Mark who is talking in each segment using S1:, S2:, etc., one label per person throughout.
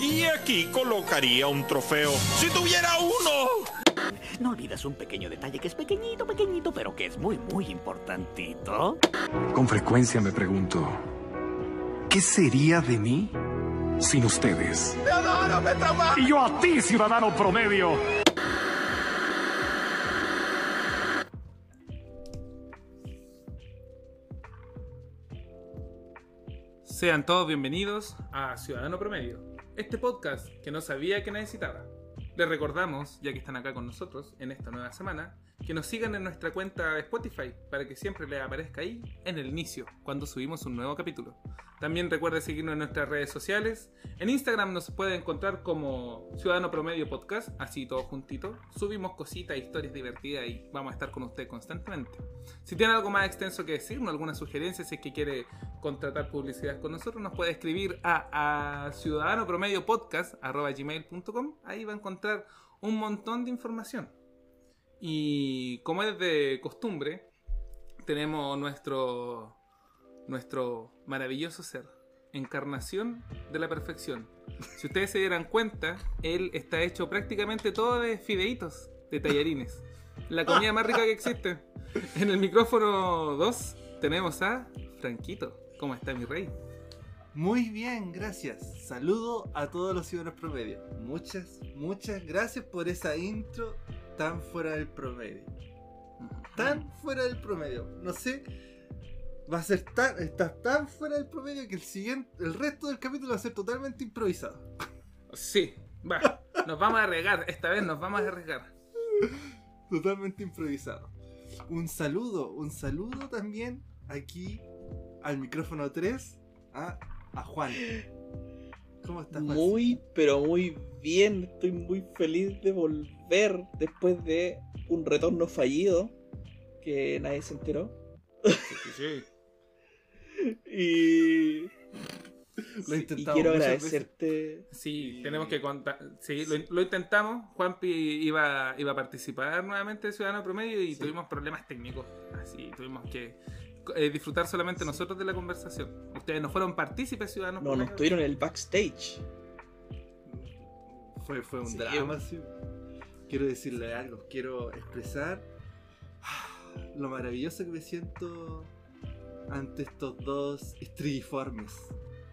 S1: Y aquí colocaría un trofeo. ¡Si tuviera uno!
S2: No olvides un pequeño detalle que es pequeñito, pequeñito, pero que es muy, muy importantito.
S3: Con frecuencia me pregunto, ¿qué sería de mí sin ustedes? Y yo a ti, ciudadano promedio.
S4: Sean todos bienvenidos a Ciudadano Promedio, este podcast que no sabía que necesitaba. Les recordamos, ya que están acá con nosotros en esta nueva semana, que nos sigan en nuestra cuenta de Spotify para que siempre les aparezca ahí en el inicio, cuando subimos un nuevo capítulo. También recuerden seguirnos en nuestras redes sociales. En Instagram nos puede encontrar como Ciudadano Promedio Podcast, así todo juntito. Subimos cositas, historias divertidas y vamos a estar con usted constantemente. Si tiene algo más extenso que decirnos, alguna sugerencia, si es que quiere contratar publicidad con nosotros, nos puede escribir a, a ciudadanopromediopodcast.gmail.com. Ahí va a encontrar un montón de información. Y como es de costumbre, tenemos nuestro, nuestro maravilloso ser, encarnación de la perfección. Si ustedes se dieran cuenta, él está hecho prácticamente todo de fideitos, de tallarines. La comida más rica que existe. En el micrófono 2 tenemos a Franquito. ¿Cómo está mi rey?
S5: Muy bien, gracias. Saludo a todos los ciudadanos promedio. Muchas, muchas gracias por esa intro tan fuera del promedio. Tan fuera del promedio. No sé. Va a ser tan. Está tan fuera del promedio que el siguiente. El resto del capítulo va a ser totalmente improvisado.
S4: Sí, va. Nos vamos a arriesgar. Esta vez nos vamos a arriesgar.
S5: Totalmente improvisado. Un saludo, un saludo también aquí al micrófono 3 a, a Juan. ¿Cómo estás, Juan?
S6: Muy, pero muy bien. Estoy muy feliz de volver después de un retorno fallido que nadie se enteró.
S4: Sí, sí.
S6: Y,
S5: Lo he
S6: y quiero agradecerte.
S4: Sí, tenemos que contar. Sí, lo, lo intentamos. Juanpi iba, iba a participar nuevamente de Ciudadano Promedio y tuvimos problemas técnicos. Así, tuvimos que eh, disfrutar solamente nosotros de la conversación. Ustedes no fueron partícipes ciudadanos.
S6: No, no
S4: Promedio?
S6: estuvieron en el backstage.
S5: Fue, fue un
S6: Sí,
S5: drama, sí. Quiero decirle algo, quiero expresar lo maravilloso que me siento ante estos dos estrigiformes.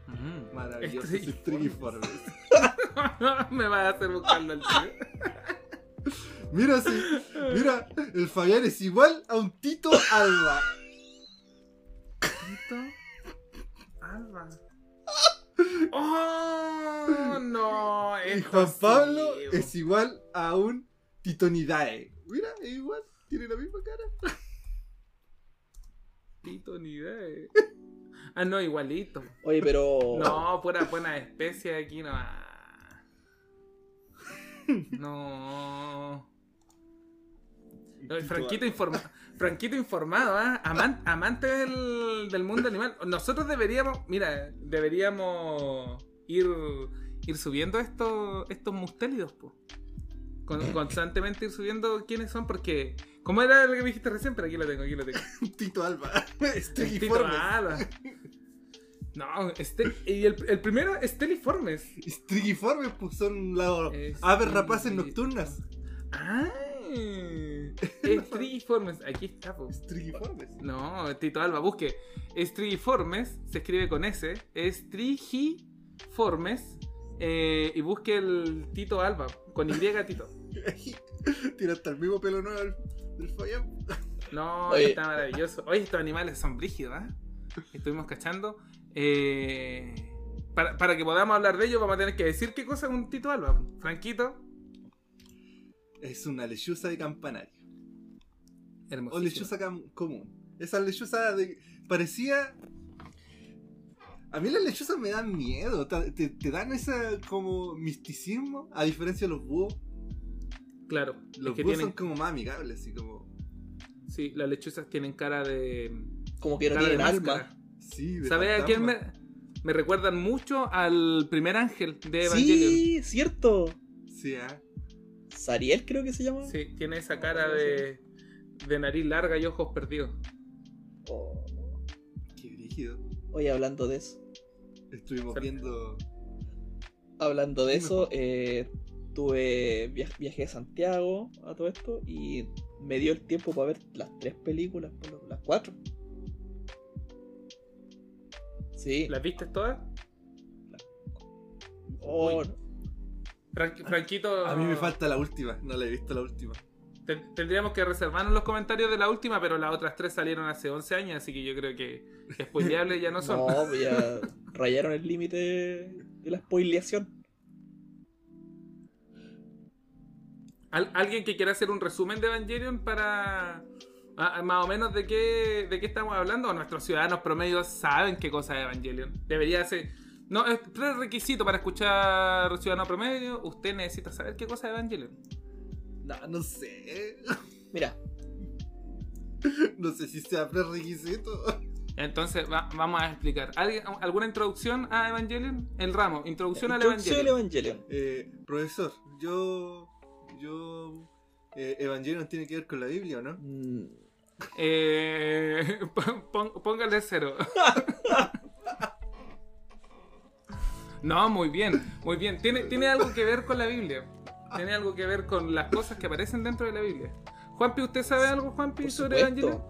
S4: Mm.
S5: Maravillosos
S4: Estrigiformes. Me va a hacer buscarlo al tío.
S5: Mira, sí, mira, el Fabián es igual a un Tito Alba.
S4: Tito Alba. ¡Oh! No,
S5: Y Juan Pablo es igual a un Titonidae. Mira, es igual, tiene la misma cara.
S4: Tito ni idea. Ah, no, igualito.
S6: Oye, pero.
S4: No, pura buena especie aquí no. No. Franquito, informa- Franquito informado, ¿ah? Aman- amante del, del mundo animal. Nosotros deberíamos, mira, deberíamos ir, ir subiendo estos, estos mustélidos, po. Con- constantemente ir subiendo quiénes son, porque. ¿Cómo era lo que me dijiste recién? Pero aquí lo tengo, aquí lo tengo.
S5: Tito Alba.
S4: Tito. Alba. No, este, y el, el primero, Esteliformes.
S5: Estrigiformes, pues son las
S4: Es-
S5: aves rapaces nocturnas.
S4: ¡Ay! Estrigiformes. Aquí está, po.
S5: Estrigiformes.
S4: No, Tito Alba, busque. Estrigiformes, se escribe con S. Estrigiformes. Eh, y busque el Tito Alba, con Y Tito.
S5: Tiene hasta el mismo pelo nuevo del, del Fabián.
S4: No,
S6: Oye.
S4: está maravilloso. Oye, estos animales son brígidos, ¿ah? Estuvimos cachando. Eh, para, para que podamos hablar de ellos, vamos a tener que decir qué cosa es un Tito Alba. Franquito,
S5: Es una lechuza de campanario.
S4: hermoso.
S5: O lechuza cam- común. Esa lechuza de. parecía. A mí las lechuzas me dan miedo. Te, te- te dan ese como misticismo. A diferencia de los búhos.
S4: Claro,
S5: Los
S4: es que
S5: búhos
S4: tienen,
S5: son como más amigables. Así como.
S4: sí, las lechuzas tienen cara de.
S6: Como que no
S4: cara de
S6: tienen
S4: máscara.
S6: alma.
S5: Sí, de
S4: ¿Sabes a quién me, me recuerdan mucho? Al primer ángel de Evangelion.
S6: Sí, cierto.
S5: Sí, ah.
S6: Sariel creo que se llama.
S4: Sí, tiene esa cara de, de nariz larga y ojos perdidos.
S6: Oh.
S5: Qué brígido.
S6: Oye, hablando de eso.
S5: Estuvimos viendo.
S6: Hablando de eso, eh, tuve via- viajé a Santiago a todo esto y me dio el tiempo para ver las tres películas, por lo- las cuatro. Sí.
S4: ¿Las viste todas?
S6: Oh,
S4: Fran- Franquito.
S5: A mí me falta la última, no la he visto la última.
S4: Ten- Tendríamos que reservarnos los comentarios de la última, pero las otras tres salieron hace 11 años, así que yo creo que spoileables ya no son.
S6: no, pues ya rayaron el límite de la spoileación.
S4: ¿Al- ¿Alguien que quiera hacer un resumen de Evangelion para ah, más o menos de qué, de qué estamos hablando? ¿O nuestros ciudadanos promedios saben qué cosa es Evangelion? Debería ser... No, es prerequisito para escuchar Ciudadano Promedio. Usted necesita saber qué cosa es Evangelion.
S5: No, no sé.
S6: Mira,
S5: No sé si sea prerequisito.
S4: Entonces va- vamos a explicar. ¿Alguien- ¿Alguna introducción a Evangelion? El ramo, introducción al Evangelion.
S6: Evangelion.
S5: Eh, profesor, yo. Yo. Eh, Evangelion tiene que ver con la Biblia, ¿o no?
S6: Mm,
S4: Eh, póngale cero. No, muy bien, muy bien. Tiene, tiene algo que ver con la Biblia. Tiene algo que ver con las cosas que aparecen dentro de la Biblia. Juanpi, ¿usted sabe algo, Juanpi,
S6: por
S4: sobre. Evangelion?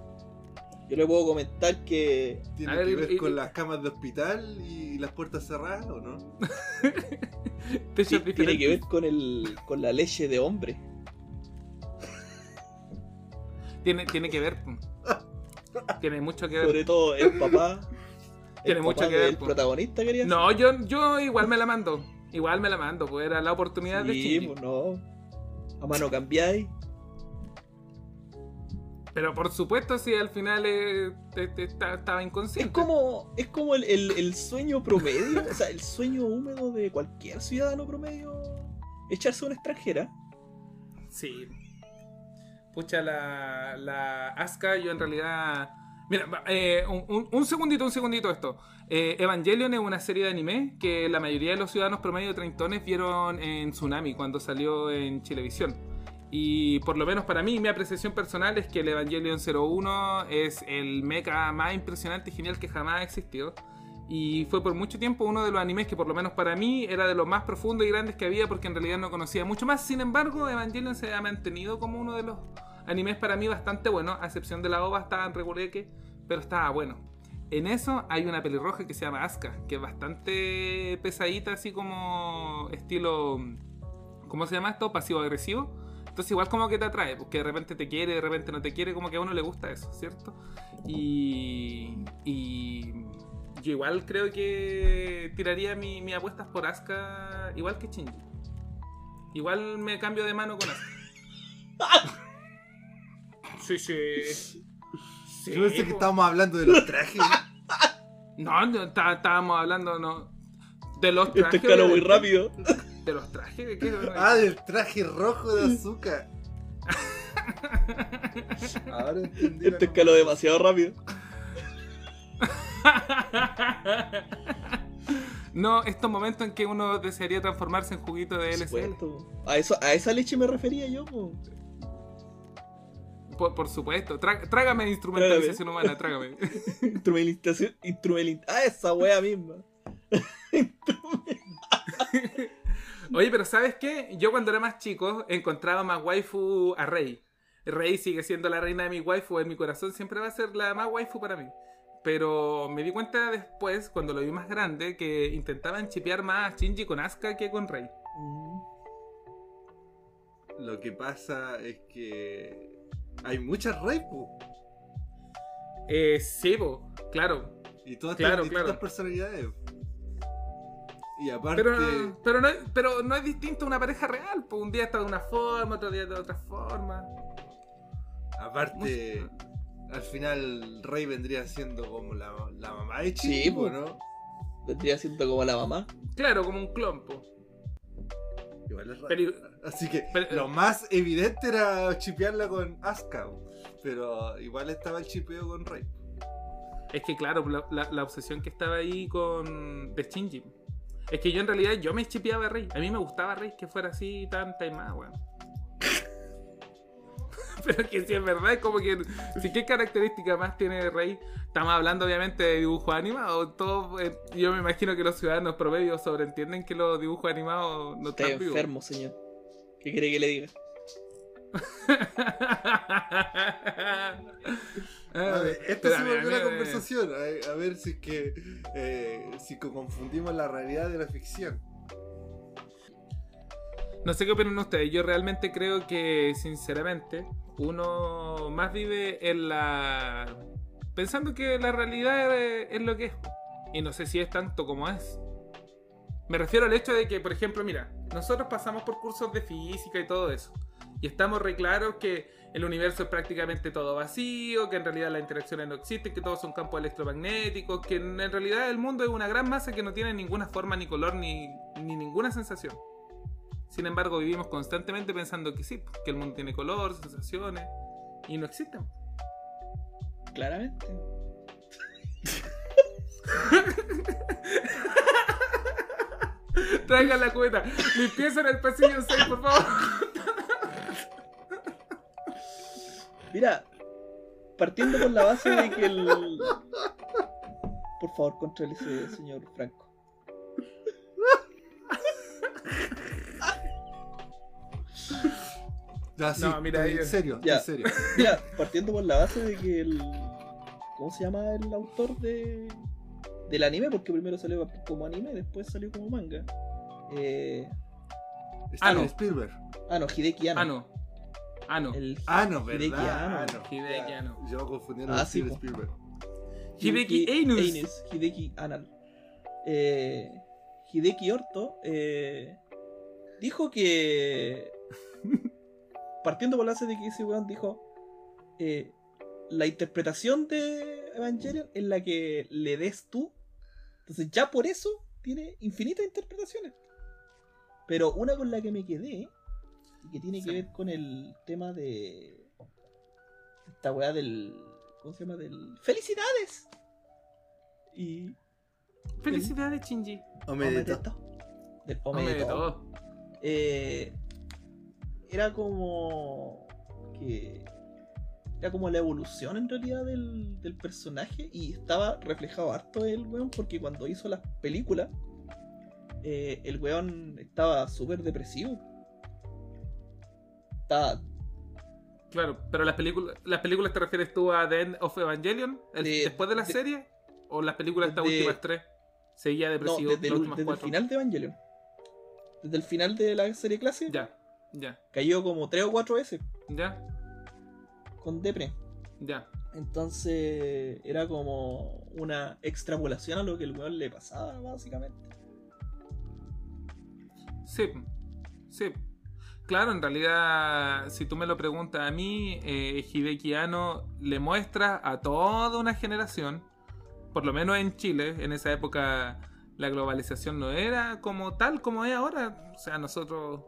S6: Yo le puedo comentar que
S5: Tiene
S4: A ver,
S5: que ver
S4: y-
S5: con las camas de hospital y las puertas cerradas, ¿o no?
S6: Sí, tiene que ver con el con la leche de hombre.
S4: Tiene, tiene que ver. Tiene mucho que ver.
S6: Sobre todo el papá. el
S4: Tiene mucho que ver, po.
S6: protagonista quería
S4: No, yo, yo igual me la mando. Igual me la mando, pues era la oportunidad de
S6: Sí,
S4: Shinji.
S6: pues no. A mano cambiáis.
S4: Pero por supuesto, si al final eh, te- te- está- estaba inconsciente.
S6: Es como, es como el, el- el sueño promedio, o sea, el sueño húmedo de cualquier ciudadano promedio. Echarse a una extranjera.
S4: Sí. Pucha, la, la Asuka, yo en realidad. Mira, eh, un, un- un segundito, un segundito esto. Eh, Evangelion es una serie de anime que la mayoría de los ciudadanos promedio de treintones vieron en Tsunami cuando salió en Chilevisión. Y por lo menos para mí, mi apreciación personal es que el Evangelion 01 es el mecha más impresionante y genial que jamás ha existido. Y fue por mucho tiempo uno de los animes que por lo menos para mí era de los más profundos y grandes que había porque en realidad no conocía mucho más. Sin embargo, Evangelion se ha mantenido como uno de los animes para mí bastante bueno, a excepción de la OVA, estaba en reguleque, pero estaba bueno. En eso hay una pelirroja que se llama Asuka, que es bastante pesadita, así como estilo... ¿Cómo se llama esto? Pasivo-agresivo. Entonces igual como que te atrae, porque de repente te quiere, de repente no te quiere, como que a uno le gusta eso, ¿cierto? Y... y yo igual creo que tiraría mi, mi apuestas por Asuka, igual que Shinji. Igual me cambio de mano con Asuka. Sí, sí. Sí,
S5: Yo pensé que estábamos hablando de los trajes.
S4: No, no, está- estábamos hablando no, de los
S6: Esto
S4: trajes.
S6: escaló muy rápido.
S4: ¿De los trajes? ¿De qué?
S5: ah, del traje rojo de azúcar. Ahora entendí.
S6: Esto escaló demasiado rápido.
S4: no, estos momentos en que uno desearía transformarse en juguito de
S6: supuesto. A, eso, a esa leche me refería yo, po.
S4: Por, por supuesto. Tra- trágame instrumentalización humana, trágame.
S6: Instrumentación. Instrumental. Ah, esa wea misma.
S4: Oye, pero ¿sabes qué? Yo cuando era más chico encontraba más waifu a Rey. Rey sigue siendo la reina de mi waifu, en mi corazón siempre va a ser la más waifu para mí. Pero me di cuenta después, cuando lo vi más grande, que intentaban chipear más a Shinji con Asuka que con Rey.
S6: Mm.
S5: Lo que pasa es que hay muchas rey, po,
S4: Eh, sí, po, claro.
S5: y todas
S4: Claro,
S5: tienen distintas
S4: claro.
S5: personalidades. Y aparte,
S4: Pero, pero, no, pero no es distinto a una pareja real. Pues un día está de una forma, otro día de otra forma.
S5: aparte, al final Rey vendría siendo como la, la mamá de
S6: Sí,
S5: Chico,
S6: po.
S5: ¿no?
S6: Vendría siendo como la mamá.
S4: Claro, como un clon, po.
S5: Igual es raro.
S4: Pero-
S5: Así que
S4: pero-
S5: lo más evidente era chipearla con Asuka, pero igual estaba el chipeo con Rey.
S4: Es que claro, la, la- la obsesión que estaba ahí con de Shinji. Es que yo en realidad yo me chipeaba a Rey. A mí me gustaba Rey que fuera así tan taimada, weón. Pero que si es verdad, es como que. Si qué característica más tiene Rey. Estamos hablando obviamente de dibujos animados. Todo, eh, yo me imagino que los ciudadanos promedios sobreentienden que los dibujos animados no
S6: Está
S4: están vivos.
S6: enfermo, señor. ¿Qué quiere que le diga?
S5: A ver, esto se volvió una
S4: a ver,
S5: conversación. A, a ver si es que. eh, si co- confundimos la realidad de la ficción.
S4: No sé qué opinan ustedes. Yo realmente creo que, sinceramente, uno más vive en la. pensando que la realidad es, es lo que es. Y no sé si es tanto como es. Me refiero al hecho de que, por ejemplo, mira, nosotros pasamos por cursos de física y todo eso. Y estamos re claros que el universo es prácticamente todo vacío, que en realidad las interacciones no existen, que todos son campos electromagnéticos, que en realidad el mundo es una gran masa que no tiene ninguna forma, ni color, ni, ni ninguna sensación. Sin embargo, vivimos constantemente pensando que sí, que el mundo tiene color, sensaciones, y no existen.
S6: Claramente.
S4: Traigan la cubeta. Limpieza en el pasillo 6, por favor.
S6: Mira, partiendo por la base de que el. Por favor, controle ese señor Franco.
S5: Ya, sí,
S4: No, mira,
S5: en serio,
S6: Ya.
S5: en serio.
S6: Mira, partiendo por la base de que el. ¿Cómo se llama el autor de. del anime? Porque primero salió como anime, después salió como manga. Eh...
S5: Steven
S4: no.
S5: Spielberg.
S6: Ah, no, Hideki Anno.
S4: Ah, no. Ah, no.
S6: El
S5: Ah, no,
S6: Hideki
S5: ¿verdad?
S6: Anno.
S5: Ah, no.
S4: Hideki Anno.
S5: Yo confundiendo
S6: Ah,
S5: con
S6: sí,
S5: Steven. Spielberg.
S4: Hideki Anus.
S6: Hideki Anal. Eh, Hideki Orto eh, dijo que. partiendo por la base de que ese weón dijo. eh, la interpretación de Evangelion es la que le des tú. Entonces, ya por eso tiene infinitas interpretaciones. Pero una con la que me quedé. Y que tiene que ver con el tema de. Esta weá del. ¿Cómo se llama? Del. ¡Felicidades! Y.
S4: Felicidades, Shinji.
S5: Omedeto.
S6: Del Omedeto. Eh, era como. que. Era como la evolución en realidad del, del personaje. Y estaba reflejado harto el weón. Porque cuando hizo las películas. eh, el weón estaba súper depresivo. Estaba.
S4: Claro, pero las películas, las películas te refieres tú a The End of Evangelion, el-
S6: De-
S4: después de la
S6: de-
S4: serie, o las películas estas
S6: de-
S4: últimas tres. Seguía
S6: No,
S4: depresivo
S6: desde, el, desde el final de Evangelion. Desde el final de la serie clásica.
S4: Ya, ya,
S6: Cayó como 3 o 4 veces.
S4: ya,
S6: Con Depre.
S4: ya.
S6: Entonces era como una extrapolación a lo que el weón le pasaba, básicamente.
S4: Sí, sí. Claro, en realidad, si tú me lo preguntas a mí, eh, Hideki Anno le muestra a toda una generación, por lo menos en Chile, en esa época la globalización no era como tal como es ahora. O sea, nosotros,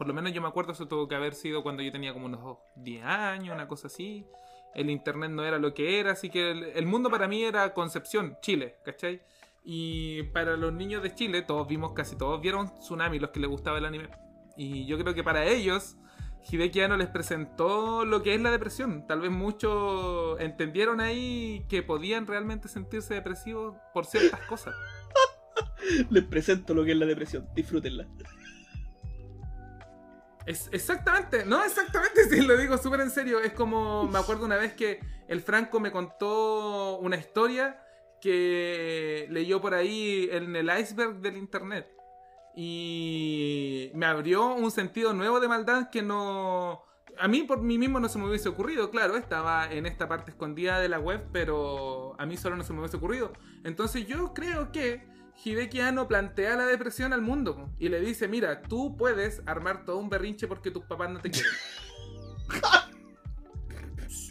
S4: por lo menos yo me acuerdo, eso tuvo que haber sido cuando yo tenía como unos 10 años, una cosa así. El internet no era lo que era, así que el, el mundo para mí era Concepción, Chile, ¿cachai? Y para los niños de Chile, todos vimos, casi todos vieron Tsunami, los que les gustaba el anime. Y yo creo que para ellos, Hideki Anno les presentó lo que es la depresión. Tal vez muchos entendieron ahí que podían realmente sentirse depresivos por ciertas cosas.
S6: Les presento lo que es la depresión, disfrútenla.
S4: Es, exactamente, no, exactamente, sí, lo digo súper en serio. Es como, me acuerdo una vez que el Franco me contó una historia que leyó por ahí en el iceberg del internet. Y me abrió un sentido nuevo de maldad que no... A mí por mí mismo no se me hubiese ocurrido, claro, estaba en esta parte escondida de la web, pero a mí solo no se me hubiese ocurrido. Entonces yo creo que Hideki Anno plantea la depresión al mundo y le dice, mira, tú puedes armar todo un berrinche porque tus papás no te quieren.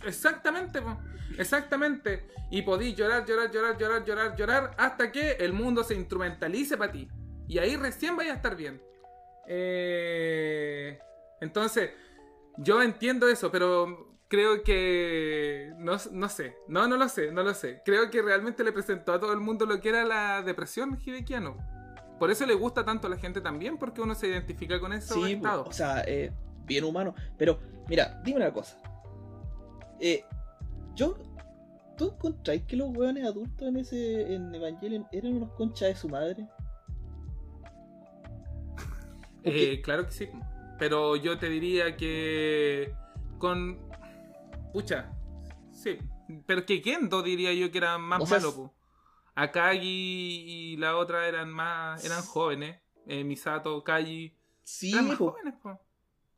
S4: Exactamente, po. exactamente. Y podís llorar, llorar, llorar, llorar, llorar, llorar hasta que el mundo se instrumentalice para ti. Y ahí recién vaya a estar bien. Eh, Entonces, yo entiendo eso, pero creo que... No, no sé, no, no lo sé, no lo sé. Creo que realmente le presentó a todo el mundo lo que era la depresión hidequiano. Por eso le gusta tanto a la gente también, porque uno se identifica con eso
S6: Sí,
S4: estado.
S6: o sea, eh, bien humano. Pero, mira, dime una cosa. Eh, yo. ¿Tú encontráis que los hueones adultos en ese. en Evangelion eran unos conchas de su madre?
S4: Eh, claro que sí. Pero yo te diría que con. Pucha. Sí. Pero que Kendo diría yo que era más
S6: O sea,
S4: malo, po. Akagi y la otra eran más. eran jóvenes. Eh, Misato, Kaji.
S6: Sí,
S4: eran más
S6: po.
S4: jóvenes, po.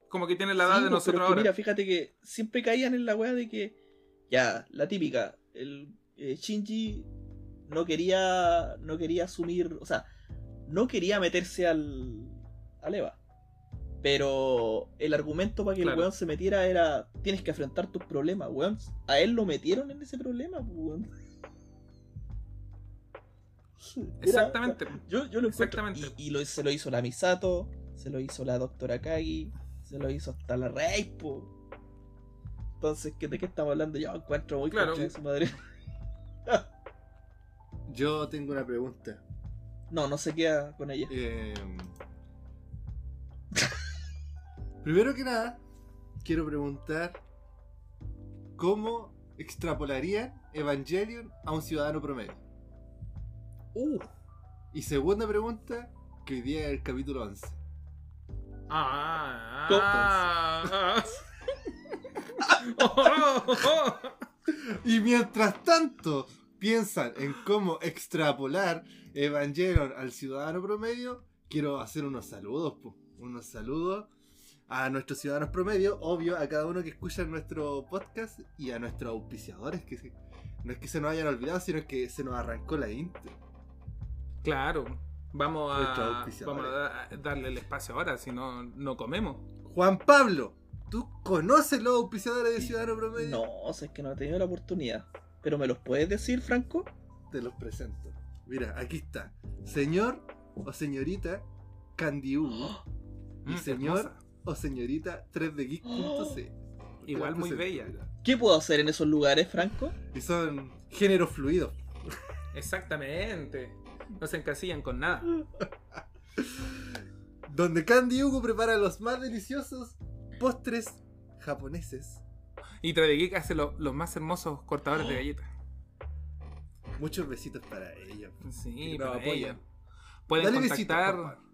S4: Como que tienen la edad
S6: Sí,
S4: de
S6: po,
S4: nosotros
S6: pero
S4: ahora.
S6: Mira, fíjate que siempre caían en la wea de que. Ya, la típica. El eh, Shinji no quería. no quería asumir. O sea, no quería meterse al. al Eva. Pero el argumento para que
S4: Claro.
S6: el weón se metiera era. Tienes que afrontar tus problemas, weón. A él lo metieron en ese problema, weón. Era-
S4: Exactamente.
S6: yo, yo lo encuentro.
S4: Exactamente.
S6: Y, y lo- se lo hizo la Misato, se lo hizo la doctora Kagi, se lo hizo hasta la Rey, po. Entonces, ¿qué- ¿de qué estamos hablando? Yo encuentro muy
S4: Claro.
S6: de su madre.
S5: Yo tengo una pregunta.
S6: No, no se queda con ella.
S5: Eh, Primero que nada, quiero preguntar cómo extrapolarían Evangelion a un ciudadano promedio.
S6: Uh,
S5: Y segunda pregunta, que hoy día es el capítulo 11.
S4: Ah, ah, ah.
S5: Y mientras tanto piensan en cómo extrapolar Evangelion al ciudadano promedio, quiero hacer unos saludos, po. unos saludos a nuestros ciudadanos promedio, obvio, a cada uno que escucha nuestro podcast y a nuestros auspiciadores, que se- no es que se nos hayan olvidado, sino que se nos arrancó la intro.
S4: Claro. Vamos
S5: Nuestros
S4: a,
S5: auspiciadores.
S4: vamos a da- darle el espacio ahora, si no, no comemos.
S5: Juan Pablo, ¿tú conoces los auspiciadores de Ciudadano Promedio?
S6: no, o sea, es que no he tenido la oportunidad. Pero ¿me los puedes decir, Franco?
S5: Te los presento. Mira, aquí está. Señor o señorita Candy Hugo. Y
S4: Mm,
S5: señor
S4: hermosa.
S5: O señorita 3dgeek.c.
S4: Igual muy bella.
S6: ¿Qué puedo hacer en esos lugares, Franco?
S5: Y son géneros fluidos.
S4: Exactamente. No se encasillan con nada.
S5: Donde Candy Hugo prepara los más deliciosos postres japoneses.
S4: Y Tradegeek hace lo- los más hermosos cortadores de galletas.
S5: Muchos besitos para ellos.
S4: Sí, para
S5: apoyan.
S4: ella. Pueden
S5: Dale
S4: contactar.
S5: Juan Pablo.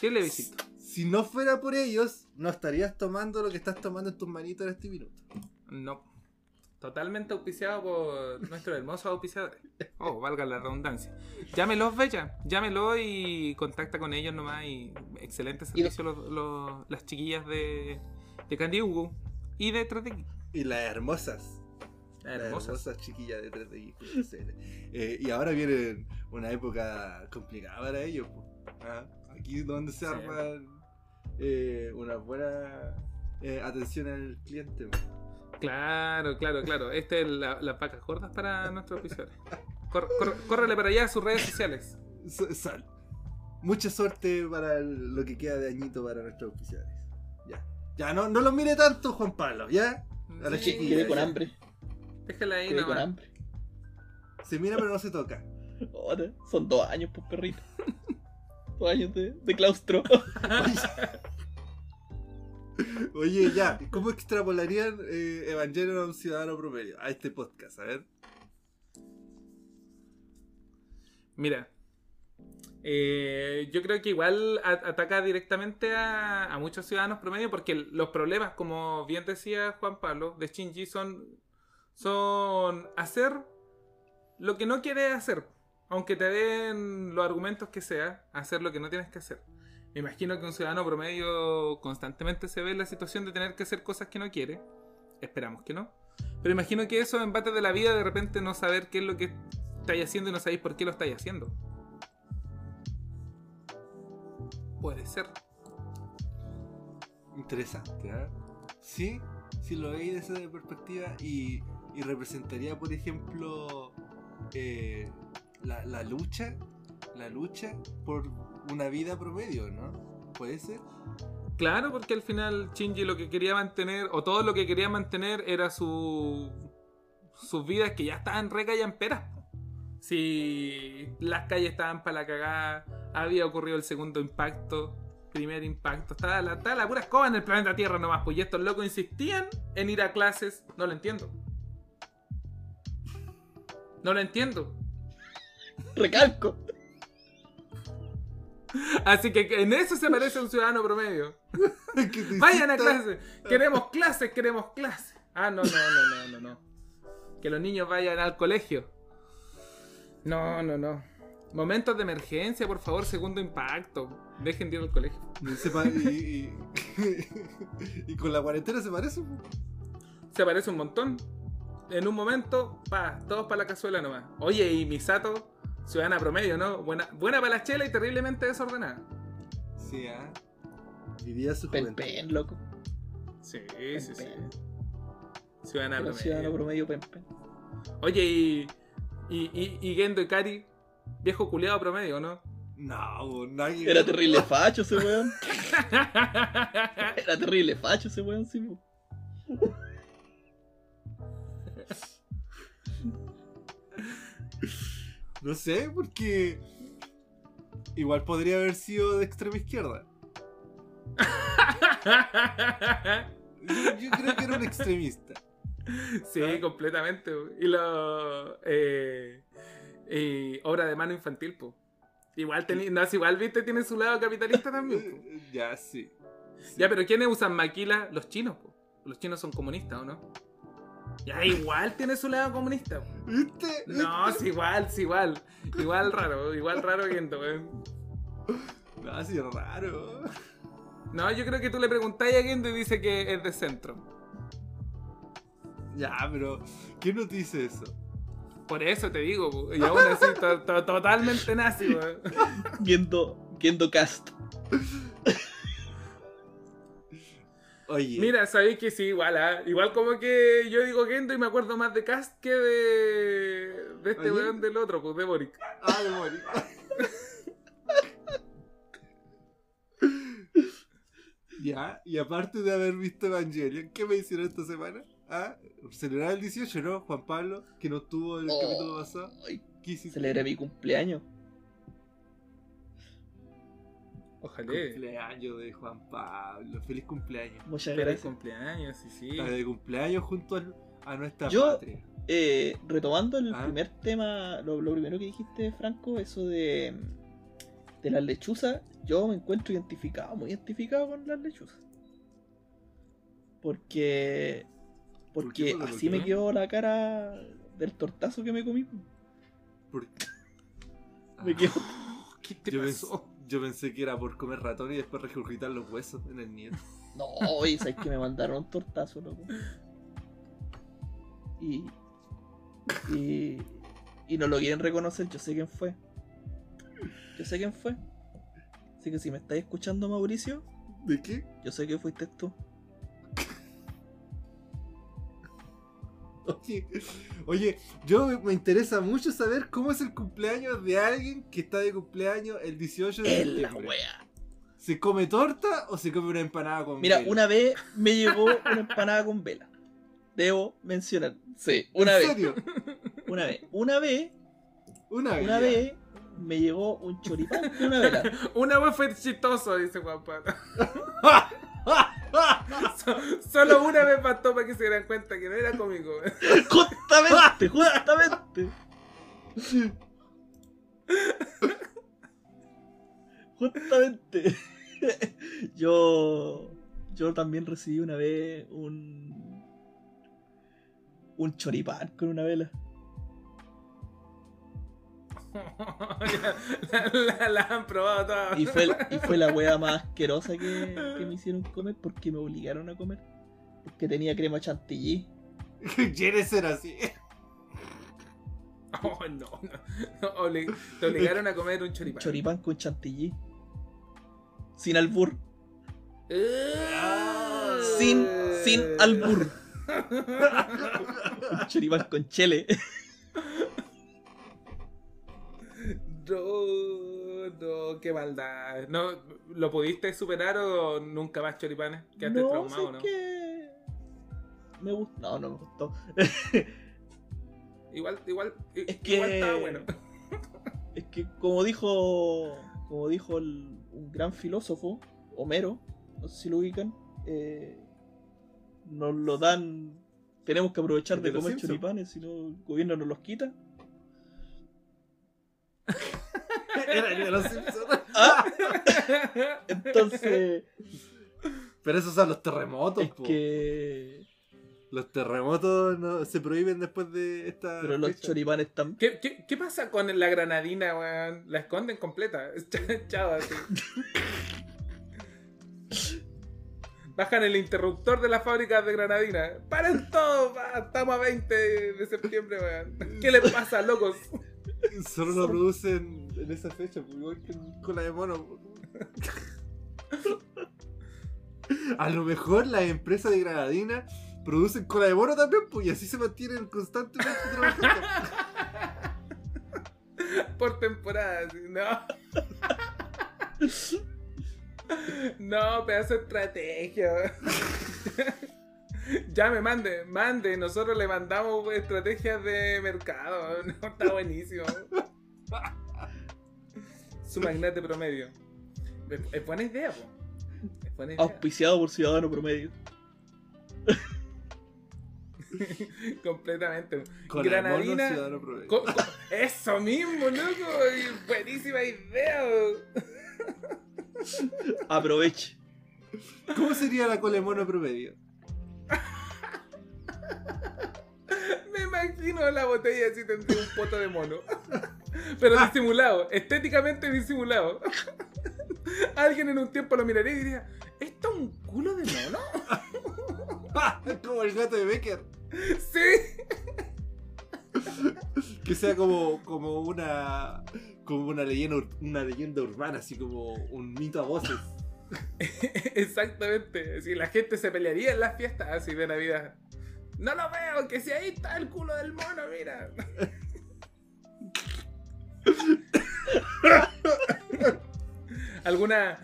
S4: ¿Qué le besito?
S5: Si no fuera por ellos, no estarías tomando lo que estás tomando en tus manitos en este minuto.
S4: No. Totalmente auspiciado por nuestros hermosos auspiciadores. Oh, valga la redundancia. Llámelos, Bella. Llámelo y contacta con ellos nomás. Y excelente servicio los, los- las chiquillas de, de Candy Hugo y de 3D.
S5: Y las hermosas. Las
S4: Hermosas.
S5: hermosas chiquillas de 3D. eh, y ahora viene una época complicada para ellos. Ah, Aquí donde se
S4: Sí.
S5: arma eh, una buena eh, atención al cliente.
S4: Claro, claro, claro. Esta es la, las vacas gordas para nuestros auspiciadores. Cor- cor- córrele para allá a sus redes sociales.
S5: Sal. Mucha suerte para el- lo que queda de añito para nuestros oficiales. Ya. Ya, no, no los mire tanto, Juan Pablo, ¿ya? A la
S4: Sí,
S5: chiquilla.
S6: Quedé con hambre.
S4: Déjala ahí
S6: con hambre.
S5: Se mira pero no se toca.
S6: Ahora, son dos años, pues, perrito. años de, de claustro.
S5: Oye, ya, ¿cómo extrapolarían eh, Evangelion a un ciudadano promedio? A este podcast, a ver.
S4: Mira, eh, yo creo que igual ataca directamente a, a muchos ciudadanos promedio porque los problemas, como bien decía Juan Pablo, de Shinji son, son hacer lo que no quieres hacer. Aunque te den los argumentos que sea, hacer lo que no tienes que hacer. Me imagino que un ciudadano promedio constantemente se ve en la situación de tener que hacer cosas que no quiere. Esperamos que no. Pero imagino que eso, embates de la vida, de repente no saber qué es lo que estáis haciendo y no sabéis por qué lo estáis haciendo. Puede ser.
S5: Interesante, ¿eh? Sí, sí lo veis desde esa perspectiva y, y representaría, por ejemplo, eh, la, la lucha, la lucha por una vida promedio, ¿no? ¿Puede ser?
S4: Claro, porque al final Shinji lo que quería mantener, o todo lo que quería mantener, era su sus vidas que ya estaban re callamperas. Si las calles estaban para la cagada, había ocurrido el segundo impacto. primer impacto. Estaba la, estaba la pura escoba en el planeta Tierra nomás, pues y estos locos insistían en ir a clases. No lo entiendo. No lo entiendo.
S6: Recalco.
S4: Así que en eso se parece a un ciudadano promedio. Vayan a clases. Queremos clases, queremos clases. Ah, no, no, no, no, no, no. Que los niños vayan al colegio. No, no, no. Momentos de emergencia, por favor, segundo impacto. Dejen de ir al colegio.
S5: Y, se pa- y- y- y con la cuarentena se parece.
S4: Se parece un montón. En un momento, pa, todos para la cazuela nomás. Oye, y Misato, ciudadana promedio, ¿no? Buena, buena para la chela y terriblemente desordenada.
S5: Sí, ah. Vivía su
S6: Pen,
S5: juventud.
S6: pen, loco.
S4: Sí,
S6: Pen,
S4: sí, sí. Ciudadana
S6: Era
S4: promedio.
S6: ciudadano promedio pen, pen.
S4: Oye, y, y, y, y Gendo Ikari, viejo culiado promedio, ¿no?
S5: No, nadie.
S6: Era terrible facho ese weón. Era terrible facho ese weón, sí. po.
S5: No sé, porque. Igual podría haber sido de extrema izquierda. Yo, yo creo que era un extremista.
S4: sí,
S5: Ah.
S4: completamente. Y lo. Eh, y obra de mano infantil, po. Igual, teni- no, igual, viste, tiene su lado capitalista también. po.
S5: Ya, sí. Sí.
S4: Ya, pero ¿quiénes usan maquila? Los chinos, po. Los chinos son comunistas, ¿o no? Ya, igual tiene su lado comunista.
S5: ¿Viste?
S4: No, es igual, es igual. Igual raro, igual raro Gendo, weón.
S5: No, sí, es raro.
S4: No, yo creo que tú le preguntáis a Gendo y dice que es de centro.
S5: Ya, pero. ¿Quién nos dice eso?
S4: Por eso te digo, y aún así, to- to- totalmente nazi, weón.
S6: Gendo, Gendo Cast.
S5: Oye.
S4: Mira, sabéis que sí, igual, ¿ah? igual como que yo digo Gendo y me acuerdo más de Cast que de, de este weón del otro, pues de Boric.
S5: Ah, de morir. ya, y aparte de haber visto Evangelion, ¿qué me hicieron esta semana? Ah, celebrar el 18, ¿no? Juan Pablo, que no estuvo en el
S6: Oh.
S5: capítulo pasado.
S6: Ay,
S5: ¿Qué hiciste?
S6: celebré mi cumpleaños.
S4: Ojalá.
S5: Cumpleaños de Juan Pablo. Feliz cumpleaños.
S6: Muchas
S4: Feliz
S6: gracias.
S4: cumpleaños, sí, sí.
S5: La de cumpleaños junto al- a nuestra
S6: Yo-
S5: patria.
S6: Eh, retomando el
S5: Ah.
S6: primer tema, lo, lo primero que dijiste, Franco, eso de, de las lechuzas, yo me encuentro identificado, muy identificado con las lechuzas. Porque,
S5: ¿Por
S6: porque así me quedó la cara del tortazo que me comí.
S5: Por-
S6: Me
S5: Ah,
S6: quedó.
S4: ¿Qué te
S5: yo,
S4: pasó?
S5: Yo pensé que era por comer ratón y después regurgitar los huesos en el nieto.
S6: No, oye, sabes que me mandaron un tortazo, loco. Y, y, y no lo quieren reconocer, yo sé quién fue. Yo sé quién fue. Así que si me estáis escuchando, Mauricio,
S5: ¿De qué?
S6: yo sé que fuiste tú.
S5: Oye, oye, yo me interesa mucho saber cómo es el cumpleaños de alguien que está de cumpleaños el 18 de
S6: Es la
S5: septiembre.
S6: wea.
S5: ¿Se come torta o se come una empanada con
S6: Mira,
S5: vela?
S6: una vez me llegó una empanada con vela. Debo mencionar. Sí, una
S5: ¿En
S6: vez.
S5: serio?
S6: Una vez. Una vez,
S5: Una vez.
S6: una vez me llegó un choripán con una vela.
S4: Una vez fue chistoso, dice Juan Pablo. So- solo una vez bastó para que se dieran cuenta que no era cómico.
S6: Justamente, justamente. Justamente. Yo. Yo también recibí una vez un. Un choripán con una vela.
S4: la, la- la han probado todas.
S6: Y fue, y fue la wea más asquerosa que, que me hicieron comer porque me obligaron a comer. Porque tenía crema chantilly.
S5: ¿Quieres ser así?
S4: Oh, no, no. Te obligaron a comer un choripán.
S6: Choripán con chantilly. Sin albur.
S4: Eh.
S6: Sin, sin albur. Un choripán con chele.
S4: No, no, qué maldad. No, ¿Lo pudiste superar o nunca más choripanes? ¿Quedaste
S6: no,
S4: traumado,
S6: sé
S4: no?
S6: que... Me gustó. No, no me gustó.
S4: Igual, igual,
S6: Es que-
S4: igual estaba bueno.
S6: Es que como dijo. Como dijo el- un gran filósofo. Homero, no sé si lo ubican, eh, nos lo dan. Tenemos que aprovechar de comer
S5: Simpsons.
S6: choripanes, si no el gobierno nos los quita.
S5: Era el de los Simpsons.
S6: Entonces,
S5: Pero esos son los terremotos,
S6: es
S5: po.
S6: que.
S5: Los terremotos no, se prohíben después de esta.
S6: Pero los
S5: fecha.
S6: choripanes están.
S4: ¿Qué, qué, qué pasa con la granadina, weón? La esconden completa. Chao, así. Bajan el interruptor de las fábricas de granadina. ¡Paren todo! Estamos a 20 de septiembre, weón. ¿Qué les pasa, locos?
S5: Solo lo producen en esa fecha, pues, igual que en cola de mono. po. A lo mejor las empresas de granadina producen cola de mono también, pues, y así se mantienen constantemente trabajando.
S4: Por temporada, no. No, pedazo de estrategia. Ya me mande, mande. Nosotros le mandamos estrategias de mercado. No, está buenísimo. Su magnate promedio. Es, buena idea, po. Es buena idea.
S6: Auspiciado por Ciudadano Promedio.
S4: Completamente.
S5: Mono,
S4: Granadina.
S5: ciudadano promedio.
S4: Co- co- eso mismo, loco. y Buenísima idea.
S6: Aproveche.
S5: ¿Cómo sería la cola de mono promedio?
S4: Imagino la botella así tendría un poto de mono. Pero disimulado, estéticamente disimulado. Alguien en un tiempo lo miraría y diría, ¿esto es un culo de mono?
S5: Como el gato de Becker.
S4: Sí.
S5: Que sea como, como una. Como una leyenda, una leyenda urbana, así como un mito a voces.
S4: Exactamente. Si la gente se pelearía en las fiestas así de Navidad. No lo veo, que si ahí está el culo del mono, mira. ¿Alguna...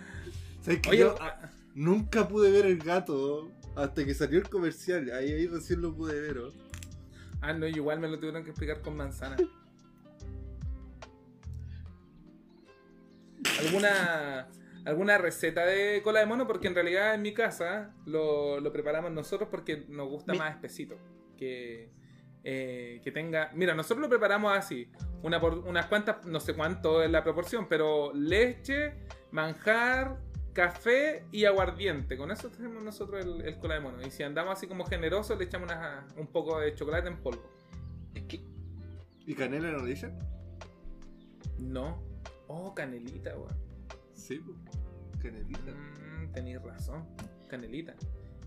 S5: ¿Sabes que
S4: Oye,
S5: yo
S4: ah,
S5: nunca pude ver el gato hasta que salió el comercial? Ahí, ahí recién lo pude ver. ¿oh?
S4: ah, no, igual me lo tuvieron que explicar con manzana. ¿Alguna, alguna receta de cola de mono? Porque en realidad en mi casa lo, lo preparamos nosotros porque nos gusta
S6: Mi-
S4: más espesito. Que, eh, que tenga... Mira, nosotros lo preparamos así. Una por, unas cuantas, no sé cuánto es la proporción, pero leche, manjar, café y aguardiente. Con eso tenemos nosotros el, el cola de mono. Y si andamos así como generosos, le echamos unas- un poco de chocolate en polvo.
S5: ¿Y Canela no dice?
S4: No. Oh, canelita, weón.
S5: Sí, pues. Canelita.
S4: Mm, tenéis razón. Canelita.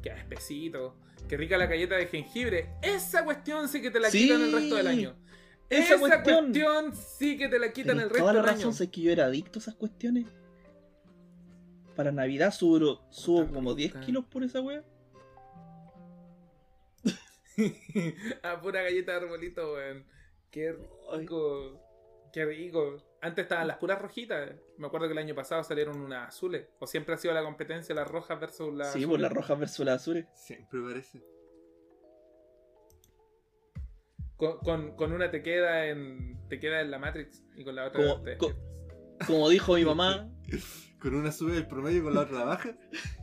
S4: Qué espesito. Qué rica la galleta de jengibre. Esa cuestión sí que te la
S6: Sí.
S4: quitan el resto del año.
S6: Esa
S4: Esa,
S6: cuestión.
S4: cuestión. sí que te la quitan
S6: Tenés
S4: el resto
S6: toda la
S4: del
S6: razón,
S4: año.
S6: sé que yo era adicto a esas cuestiones. Para Navidad subo, subo como 10
S4: rica.
S6: kilos por esa wea.
S4: a pura galleta de arbolito, weón. Qué rico. Qué rico. Antes estaban las puras rojitas. Me acuerdo que el año pasado salieron unas azules. O siempre ha sido la competencia las rojas versus las
S6: sí, por las rojas versus las azules.
S5: Siempre parece.
S4: Con, con, con una te queda en. te queda en la Matrix y con la otra
S6: Como-
S4: te
S6: co-
S4: despiertas.
S6: Como dijo mi mamá,
S5: Con una sube el promedio y con la otra la baja.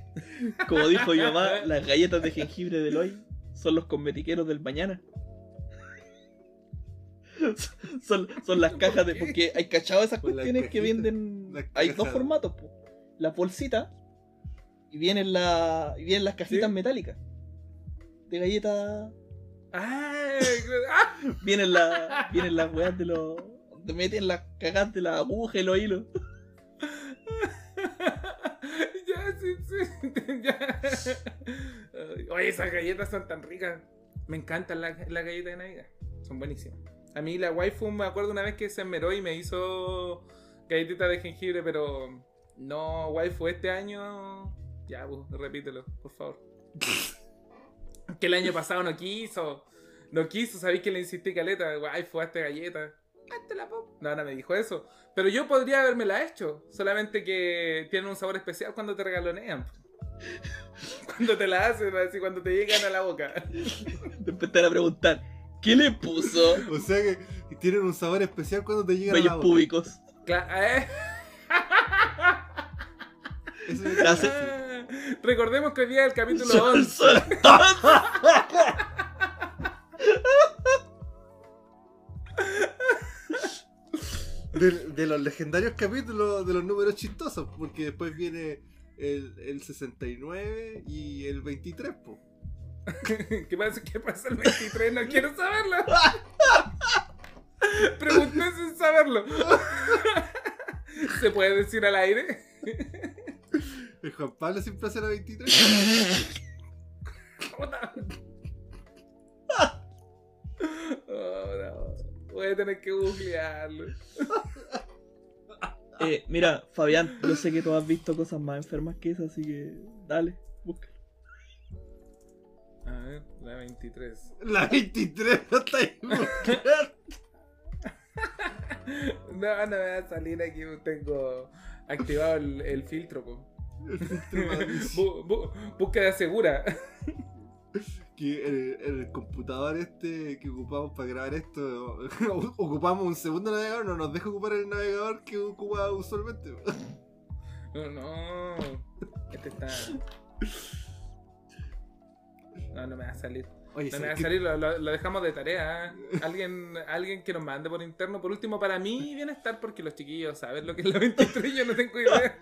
S6: como dijo mi mamá, las galletas de jengibre del hoy son los cosmetiqueros del mañana. Son, son las cajas de. Porque hay cachado esas cuestiones que venden.
S5: Las
S6: Hay dos formatos, po. La bolsita y vienen, la, y vienen las cajitas
S4: Sí.
S6: metálicas. De galletas.
S4: ¡Ay! ¡Ah!
S6: Vienen, la, vienen las weas de los. Te meten las cagas de la aguja y los hilos.
S4: ya, sí, sí. ya. Oye, esas galletas son tan ricas. Me encantan las las galletas de Navidad. Son buenísimas. A mí la waifu me acuerdo una vez que se enmeró y me hizo galletitas de jengibre, pero no, waifu, este año. Ya, pues, repítelo, por favor. que el año pasado no quiso. No quiso, sabéis que le insistí caleta. Waifu, hazte galleta. Hazte la pop. No, no me dijo eso. Pero yo podría haberme la hecho. Solamente que tienen un sabor especial cuando te regalonean. Cuando te la hacen, así cuando te llegan a la boca.
S6: Te empezaron a preguntar: ¿Qué le puso?
S5: O sea que tienen un sabor especial cuando te llegan a la
S6: Bellos
S5: boca.
S6: públicos.
S4: Cla- ¿eh?
S6: Hace-
S4: Ah, Recordemos que hoy día es el capítulo 11.
S6: Sol-
S5: De, de los legendarios capítulos de los números chistosos, porque después viene el, el 69 y el 23, po.
S4: ¿Qué pasa, ¿Qué pasa el 23? No quiero saberlo. Pregunté sin saberlo. ¿Se puede decir al aire?
S5: El Juan Pablo siempre hace la 23.
S4: Puta. Oh, no. Voy a tener que googlearlo.
S6: Eh, mira, Fabián, yo sé que tú has visto cosas más enfermas que esas, así que dale, busca.
S4: A ver, la 23.
S5: La 23 no está ahí.
S4: No, no me va a salir aquí. Tengo activado el, el filtro. Po. Bu- bu- búsqueda segura.
S5: que el, el computador este que ocupamos para grabar esto, ocupamos un segundo navegador, no nos deja ocupar el navegador que ocupa usualmente.
S4: No, no. Este está. No, no me va a salir.
S5: Oye,
S4: No me va a salir, lo, lo- lo dejamos de tarea. ¿eh? Alguien, alguien que nos mande por interno. Por último, para mí bienestar, porque los chiquillos saben lo que es la 23, yo no tengo idea.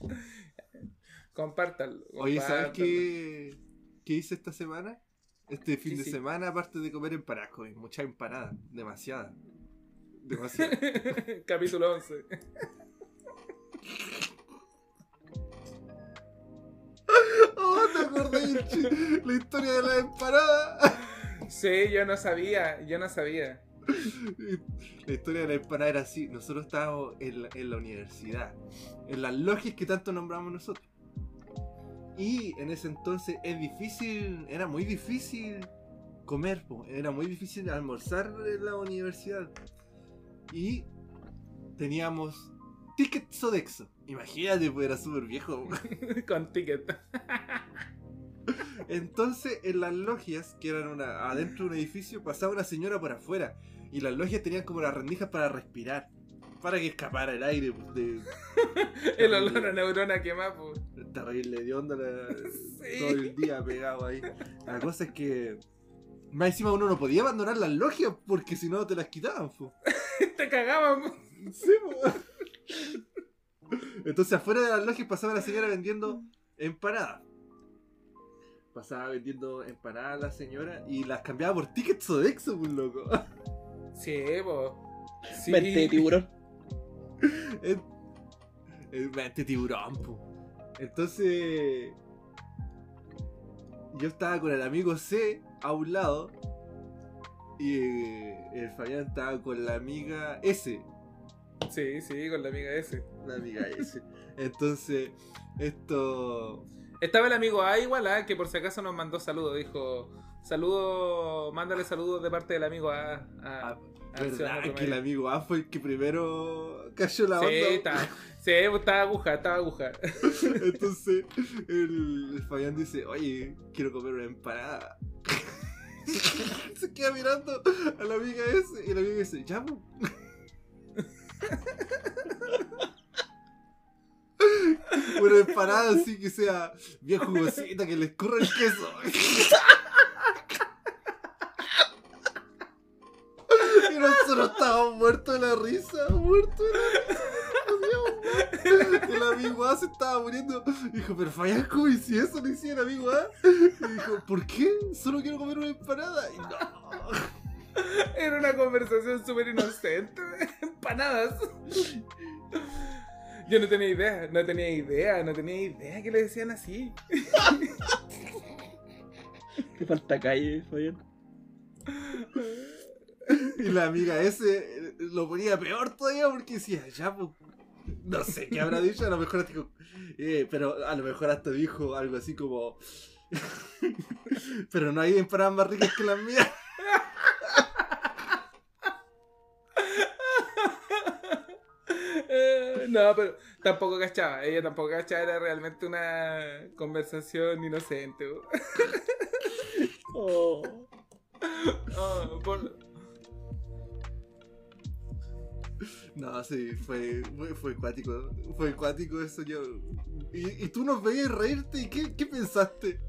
S4: Compártanlo.
S5: Oye, ¿sabes qué, qué hice esta semana? Este fin
S4: Sí,
S5: de
S4: sí.
S5: semana, aparte de comer empanadas, comí mucha empanada, demasiada. Demasiada.
S4: Capítulo 11.
S5: la historia de la empanada.
S4: Sí, yo no sabía, yo no sabía.
S5: La historia de la empanada era así. Nosotros estábamos en la, en la universidad, en las logias que tanto nombramos nosotros. Y en ese entonces es difícil, era muy difícil comer, po, era muy difícil almorzar en la universidad. Y teníamos ticket Sodexo. Imagínate, pues era súper viejo.
S4: Con ticket.
S5: Entonces, en las logias, que eran una, adentro de un edificio, pasaba una señora por afuera. Y las logias tenían como las rendijas para respirar. Para que escapara el aire pues, de
S4: El olor a neurona quemada, pues.
S5: terrible de onda la-
S4: Sí.
S5: todo el día pegado ahí. La cosa es que. Más encima uno no podía abandonar las logias porque si no te las quitaban. po.
S4: Te cagaban. po.
S5: Sí, po. Entonces afuera de las logias pasaba la señora vendiendo empanadas. Pasaba vendiendo empanadas la señora y las cambiaba por tickets Sodexo, pues loco.
S4: Sí, po. Sí.
S6: Mente tiburón.
S5: El, el mente tiburón, po. Entonces. Yo estaba con el amigo C a un lado. Y eh, el Fabián estaba con la amiga S.
S4: Sí, sí, con la amiga ese.
S5: La amiga S. Entonces, esto.
S4: Estaba el amigo A igual, ah, que por si acaso nos mandó saludos. Dijo, saludo, mándale saludos de parte del amigo A. a-
S5: Ah,
S4: ciudadano
S5: ¿Verdad? Que el amigo A fue el que primero cayó la
S4: Sí,
S5: onda.
S4: estaba, sí, estaba aguja, estaba aguja.
S5: Entonces, el, Fabián dice: Oye, quiero comer una empanada. Se queda mirando a la amiga S y la amiga dice: Ya, po". Una empanada así que sea bien jugosita, que le escurra el queso. Y nosotros estábamos muertos de la risa, muertos de la risa. El amigo A se estaba muriendo. Dijo, pero Fabián, ¿cómo hice eso? Decía el amigo A. Y dijo, ¿por qué? Solo quiero comer una empanada. Y no.
S4: Era una conversación súper inocente. Empanadas. Yo no tenía idea, no tenía idea, no tenía idea que le decían así.
S6: Te falta calle, Fabián.
S5: Y la amiga ese eh, lo ponía peor todavía porque decía, ya, pues, no sé qué habrá dicho, a lo mejor hasta dijo, eh, pero a lo mejor hasta dijo algo así como, pero no hay empanadas más ricas que las mías.
S4: Eh, no, pero tampoco cachaba. Ella tampoco cachaba. Era realmente una conversación inocente.
S6: Oh.
S4: Oh, por-
S5: No, sí, fue, fue, fue cuático. Fue cuático eso. Yo... Y, y tú nos veías reírte. ¿Y qué, qué pensaste?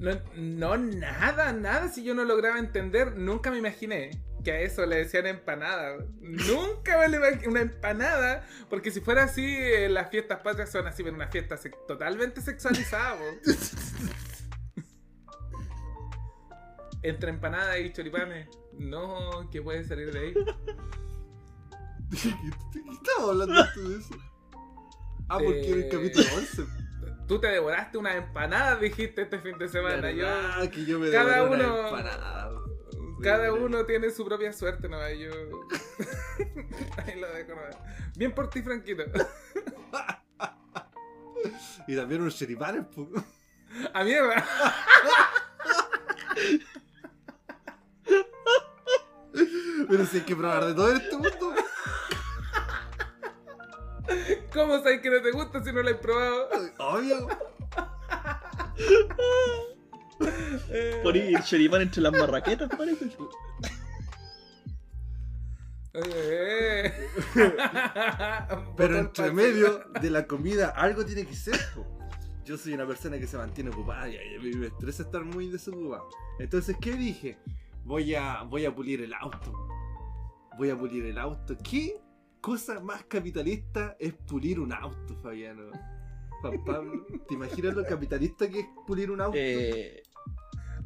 S4: No, no, nada, nada. Si yo no lograba entender, nunca me imaginé que a eso le decían empanada. nunca me imaginé una empanada. Porque si fuera así, eh, las fiestas patrias son así, pero una fiesta se- totalmente sexualizada. Entre empanada y choripanes. No, ¿qué puede salir de ahí?
S5: ¿Qué, estabas hablando tú de eso? Ah, porque era el
S4: Eh,
S5: capítulo 11.
S4: Tú te devoraste una empanada, dijiste este fin de semana. Yo,
S5: Ah, que yo me
S4: cada
S5: devoré una
S4: uno-
S5: empanada.
S4: Cada uno tiene su propia suerte, ¿no? Yo. Ahí lo dejo, ¿no? Bien por ti, Franquito.
S5: Y también unos cheripanes, po.
S4: A mierda.
S5: Pero si hay que probar de todo en este mundo.
S4: ¿Cómo sabes que no te gusta si no lo has probado?
S5: Obvio.
S6: Poní el choripán entre las marraquetas, parece.
S4: Eh.
S5: Pero entre medio de la comida algo tiene que ser. po. Yo soy una persona que se mantiene ocupada y a mí me estresa estar muy desocupado. Entonces, ¿qué dije? Voy a, voy a pulir el auto. Voy a pulir el auto. ¿Qué cosa más capitalista es pulir un auto, Fabiano? Juan Pablo, ¿te imaginas lo capitalista que es pulir un auto?
S6: Eh,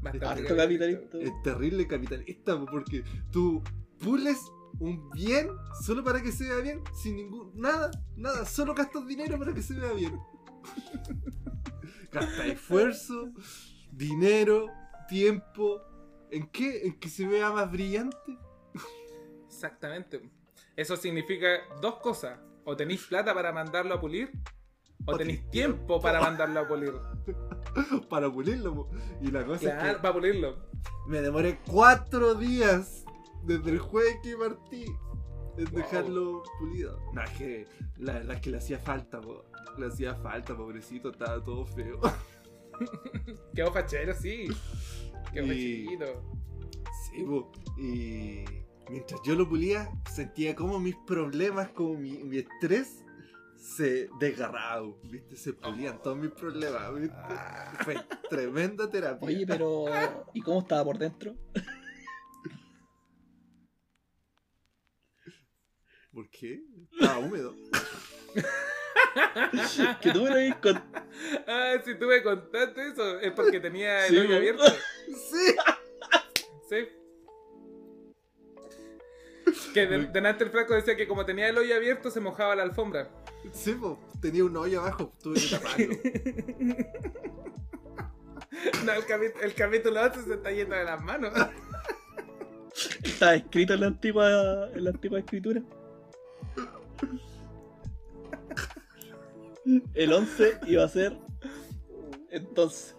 S6: harto capitalista.
S5: Es terrible capitalista po, porque tú pules un bien solo para que se vea bien, sin ningún. nada, nada, solo gastas dinero para que se vea bien. Gasta esfuerzo, dinero, tiempo. ¿En qué? ¿En que se vea más brillante?
S4: Exactamente. Eso significa dos cosas. O tenéis plata para mandarlo a pulir, o
S5: O
S4: tenéis tiempo. para mandarlo a pulir.
S5: para pulirlo. Y la cosa
S4: Claro,
S5: es
S4: para pulirlo.
S5: que me demoré cuatro días desde el jueves que partí en
S4: Wow.
S5: dejarlo pulido. No, es que la verdad es que le hacía falta, po. le hacía falta, pobrecito, estaba todo feo.
S4: Quedó fachero, sí. Quedó
S5: Y-. Sí, po. Y mientras yo lo pulía, sentía como mis problemas, como mi, mi estrés se desgarraba, ¿viste? Se pulían todos mis problemas, ¿viste? Fue tremenda terapia.
S6: Oye, pero. ¿Y cómo estaba por dentro?
S5: ¿Por qué? Estaba húmedo.
S6: Que tú me lo habías contado.
S4: Ah, si tú me contaste eso, es porque tenía el
S6: Sí,
S4: hoyo abierto.
S5: Sí.
S4: Sí. Que de- delante el flaco decía que como tenía el hoyo abierto se mojaba la alfombra.
S5: Sí, po. tenía un hoyo abajo, tuve que taparlo.
S4: No, el, capi- el capítulo 11 se está yendo de las manos.
S6: Estaba escrito en la antigua, en la antigua escritura. El 11 iba a ser. Entonces.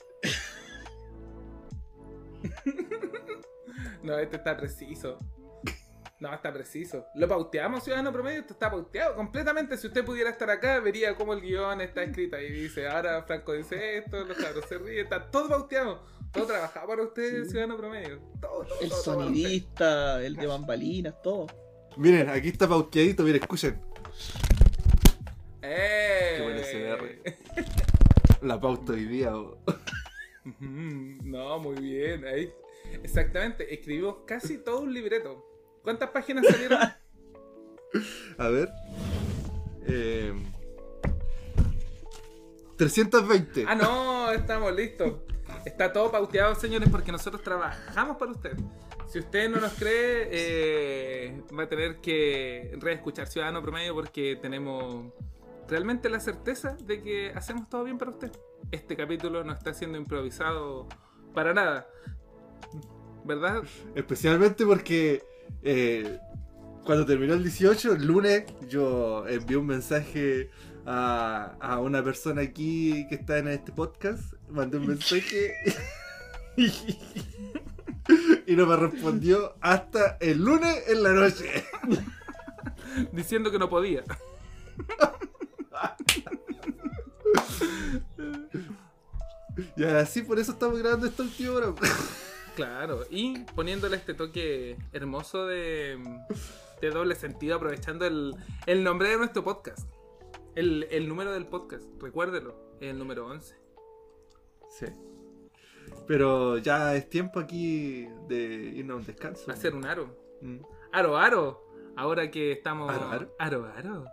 S4: No, este está preciso. No, está preciso. Lo pauteamos, Ciudadano Promedio, esto está pauteado completamente. Si usted pudiera estar acá, vería cómo el guion está escrito. Y dice, ahora Franco dice esto, los cabros se ríen, está todo pauteado. Todo trabajado para usted, Ciudadano Promedio. Todo, todo,
S6: El
S4: todo, todo
S6: sonidista, el de bambalinas, todo.
S5: Miren, aquí está pauteadito, miren, escuchen.
S4: ¡Eh!
S5: Qué buen SDR. La pauta hoy día.
S4: No, muy bien. Ahí. Exactamente, escribimos casi todo un libreto. ¿Cuántas páginas salieron?
S5: A ver. Eh, 320.
S4: ah, no, estamos listos. Está todo pauteado, señores, porque nosotros trabajamos para usted. Si usted no nos cree, eh, va a tener que reescuchar Ciudadano Promedio porque tenemos realmente la certeza de que hacemos todo bien para usted. Este capítulo no está siendo improvisado para nada. ¿Verdad?
S5: Especialmente porque eh, cuando terminó el 18, el lunes, yo envié un mensaje a, a una persona aquí que está en este podcast. Mandé un mensaje y, no me respondió hasta el lunes en la noche.
S4: Diciendo que no podía.
S5: Y así por eso estamos grabando esta última hora.
S4: Claro, y poniéndole este toque hermoso de, de doble sentido aprovechando el, el nombre de nuestro podcast. El, el número del podcast, recuérdelo, es el número 11.
S5: Sí. Pero ya es tiempo aquí de irnos a un descanso.
S4: Ser un aro.
S5: Mm.
S4: Aro, aro. Ahora que estamos.
S5: ¿Aro, aro?
S4: Aro, aro.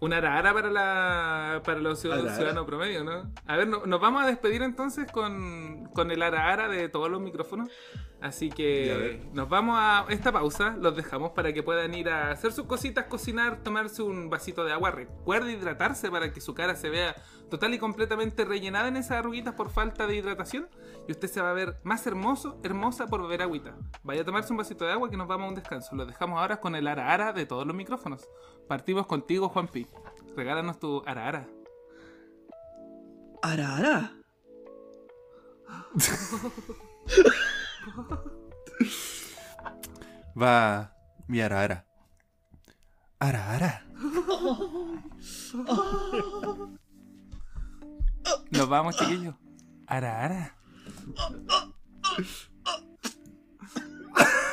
S4: Un ara ara para, la, para los ciudad-
S5: Ara, ara.
S4: ciudadanos promedio, ¿no? A ver, no- nos vamos a despedir entonces con, con el ara ara de todos los micrófonos. Así que nos vamos a esta pausa, los dejamos para que puedan ir a hacer sus cositas, cocinar, tomarse un vasito de agua. Recuerde hidratarse para que su cara se vea total y completamente rellenada en esas arruguitas por falta de hidratación. Y usted se va a ver más hermoso, hermosa por beber agüita. Vaya a tomarse un vasito de agua que nos vamos a un descanso. Los dejamos ahora con el ara ara de todos los micrófonos. Partimos contigo, Juanpi. Regálanos tu ara ara.
S6: Ara, ara.
S5: Va mi arara. Arara.
S4: Nos vamos, chiquillos. Ara ara.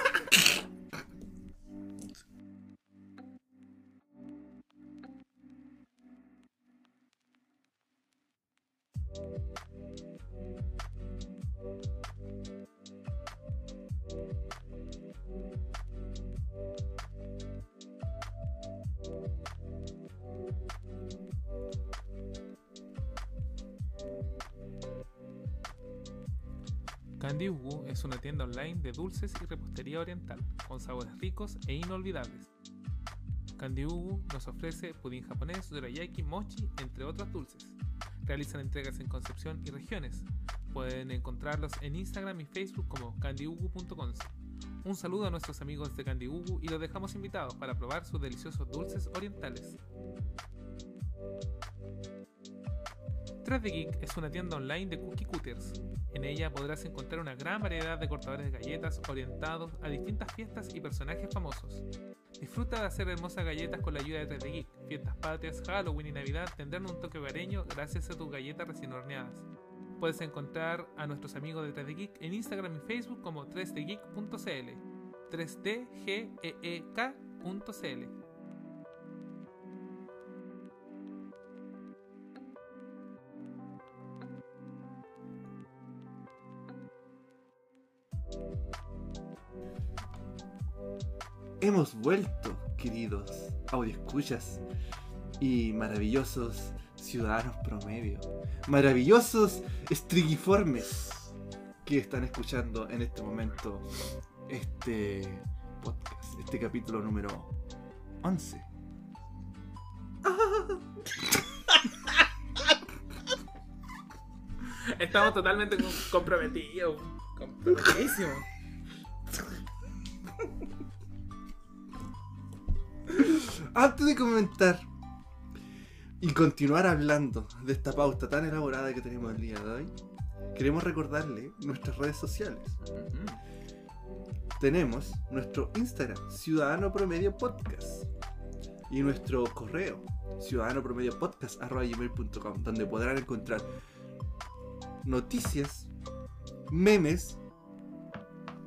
S4: Candy Ugu es una tienda online de dulces y repostería oriental, con sabores ricos e inolvidables. Candy Ugu nos ofrece pudín japonés, dorayaki, mochi, entre otros dulces. Realizan entregas en Concepción y regiones. Pueden encontrarlos en Instagram y Facebook como candyugu.conce. Un saludo a nuestros amigos de Candy Ugu y los dejamos invitados para probar sus deliciosos dulces orientales. 3D Geek es una tienda online de cookie cutters. En ella podrás encontrar una gran variedad de cortadores de galletas orientados a distintas fiestas y personajes famosos. Disfruta de hacer hermosas galletas con la ayuda de 3D Geek. Fiestas patrias, Halloween y Navidad tendrán un toque hogareño gracias a tus galletas recién horneadas. Puedes encontrar a nuestros amigos de 3D Geek en Instagram y Facebook como 3dgeek.cl. 3dgeek.cl.
S5: Hemos vuelto, queridos escuchas y maravillosos ciudadanos promedio. Maravillosos estrigiformes que están escuchando en este momento este podcast, este capítulo número 11.
S4: Estamos totalmente com- comprometidos. Comprometidísimos.
S5: Antes de comentar y continuar hablando de esta pauta tan elaborada que tenemos el día de hoy, queremos recordarle nuestras redes sociales. Tenemos nuestro Instagram, Ciudadano Promedio Podcast, y nuestro correo, ciudadanopromediopodcast.com, donde podrán encontrar noticias, memes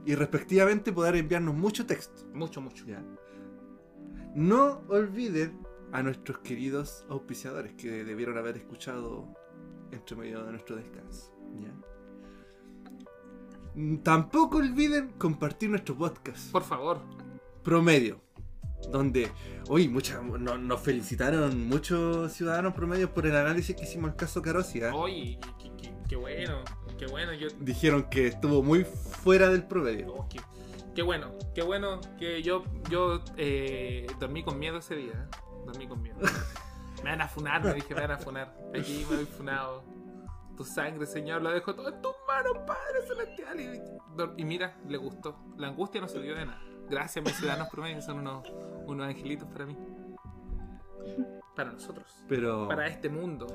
S5: y respectivamente poder enviarnos mucho texto.
S4: Mucho, mucho.
S5: ¿ya? No olviden a nuestros queridos auspiciadores que debieron haber escuchado entre medio de nuestro descanso. ¿ya? Mm, Tampoco olviden compartir nuestro podcast
S4: Por favor.
S5: promedio. Donde hoy mucha, no- nos felicitaron muchos ciudadanos promedios por el análisis que hicimos al caso Carosi. ¿ah?
S4: Oye, qué, qué- qué bueno. Qué bueno. Yo,
S5: Dijeron que estuvo muy fuera del promedio.
S4: oh, qué, qué bueno. Qué bueno que yo, yo eh, dormí con miedo ese día. ¿eh? Dormí con miedo. Me van a funar, me dije, me van a funar. Aquí me voy funado. Tu sangre, Señor, lo dejo todo en tus manos, Padre Celestial. Y, y mira, le gustó. La angustia no sirvió de nada. Gracias, mis ciudadanos promedios, son unos, unos angelitos para mí. Para nosotros.
S5: Pero
S4: Para este mundo.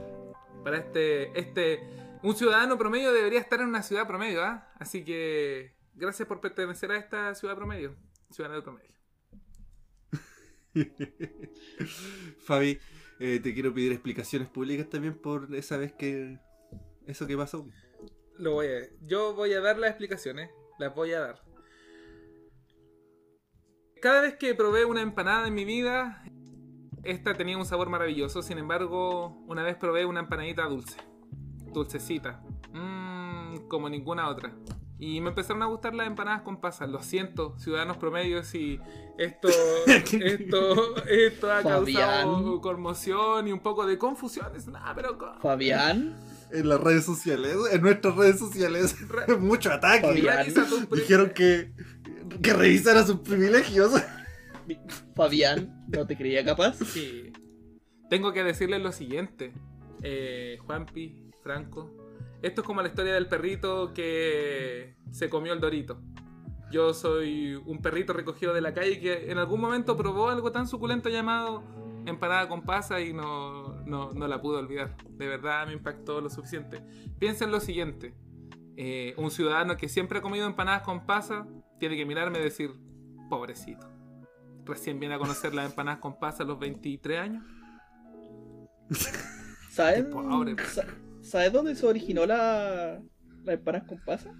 S4: Para este. este Un ciudadano promedio debería estar en una ciudad promedio, ¿ah? Así que. Gracias por pertenecer a esta ciudad promedio. Ciudadano promedio.
S5: Fabi, eh, te quiero pedir explicaciones públicas también por esa vez que eso que pasó.
S4: Lo voy a. Yo voy a dar las explicaciones. Las voy a dar. cada vez que probé una empanada en mi vida, esta tenía un sabor maravilloso. Sin embargo, una vez probé una empanadita dulce. Dulcecita. Mmm, como ninguna otra. Y me empezaron a gustar las empanadas con pasas. Lo siento, ciudadanos promedios, y esto, esto, esto ha
S6: Fabián.
S4: causado conmoción y un poco de confusiones. Nah, pero
S6: Fabián,
S5: En las redes sociales, en nuestras redes sociales,
S4: Re-
S5: mucho ataque.
S6: Fabián.
S5: Dijeron que, que revisara sus privilegios.
S6: Fabián, no te creía capaz.
S4: Sí. Tengo que decirles lo siguiente. Eh, Juanpi, Franco. Esto es como la historia del perrito que se comió el dorito. Yo soy un perrito recogido de la calle que en algún momento probó algo tan suculento llamado empanada con pasa y no, no, no la pude olvidar. De verdad me impactó lo suficiente. Piensen lo siguiente. Eh, un ciudadano que siempre ha comido empanadas con pasa tiene que mirarme y decir, pobrecito. Recién viene a conocer las empanadas con pasa a los 23 años.
S6: ¿Sabes?
S4: Qué pobre.
S6: ¿Sabes dónde se originó la, la empanadas con pasa?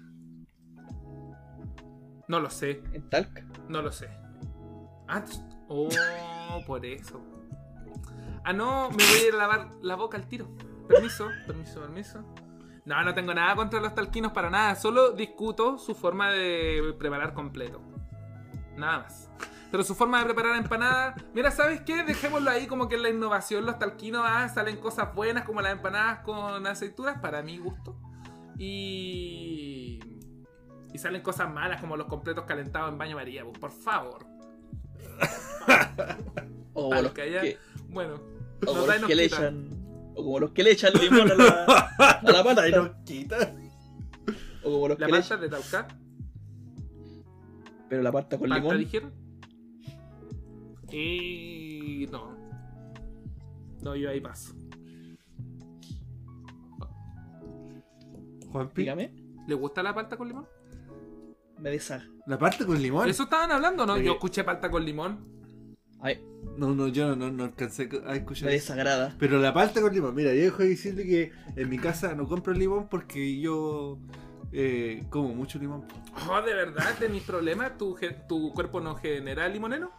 S4: No lo sé,
S6: En Talca.
S4: no lo sé. Ah, oh, por eso. Ah, no, me voy a ir a lavar la boca al tiro. Permiso, permiso, permiso. No, no tengo nada contra los talquinos para nada. Solo discuto su forma de preparar completo. Nada más. Pero su forma de preparar empanadas. Mira, ¿sabes qué? Dejémoslo ahí como que en la innovación. Los talquinos ah, salen cosas buenas como las empanadas con aceitunas, para mi gusto. Y. Y salen cosas malas como los completos calentados en baño María. pues, Por favor.
S6: O
S4: Para
S6: los
S4: que haya-
S6: que,
S4: Bueno.
S6: o como
S4: y
S6: los
S4: nos
S6: que le echan. O como los que le echan limón a la, a la
S5: Ahí
S6: pasta.
S5: nos quita.
S6: O como los
S4: La
S6: que le
S4: pasta
S6: echan.
S4: de Tauca.
S6: Pero la pasta con
S4: ¿Palta
S6: limón.
S4: dijeron? Y no. No, yo ahí paso.
S5: Juanpi,
S6: Dígame.
S4: ¿Le gusta la palta con limón?
S6: Me desaga.
S5: la parte con limón.
S4: ¿Eso estaban hablando, no?
S5: De
S4: Yo escuché palta con limón.
S6: Ay,
S5: No, no, yo no, no alcancé a
S6: me
S5: escuchar. eso.
S6: desagrada.
S5: Pero la palta con limón, mira, yo dejo de decirle que en mi casa no compro limón porque yo eh, como mucho limón.
S4: Oh, ¿de verdad? ¿Tenís problemas? ¿Tu, ¿Tu cuerpo no genera limoneno?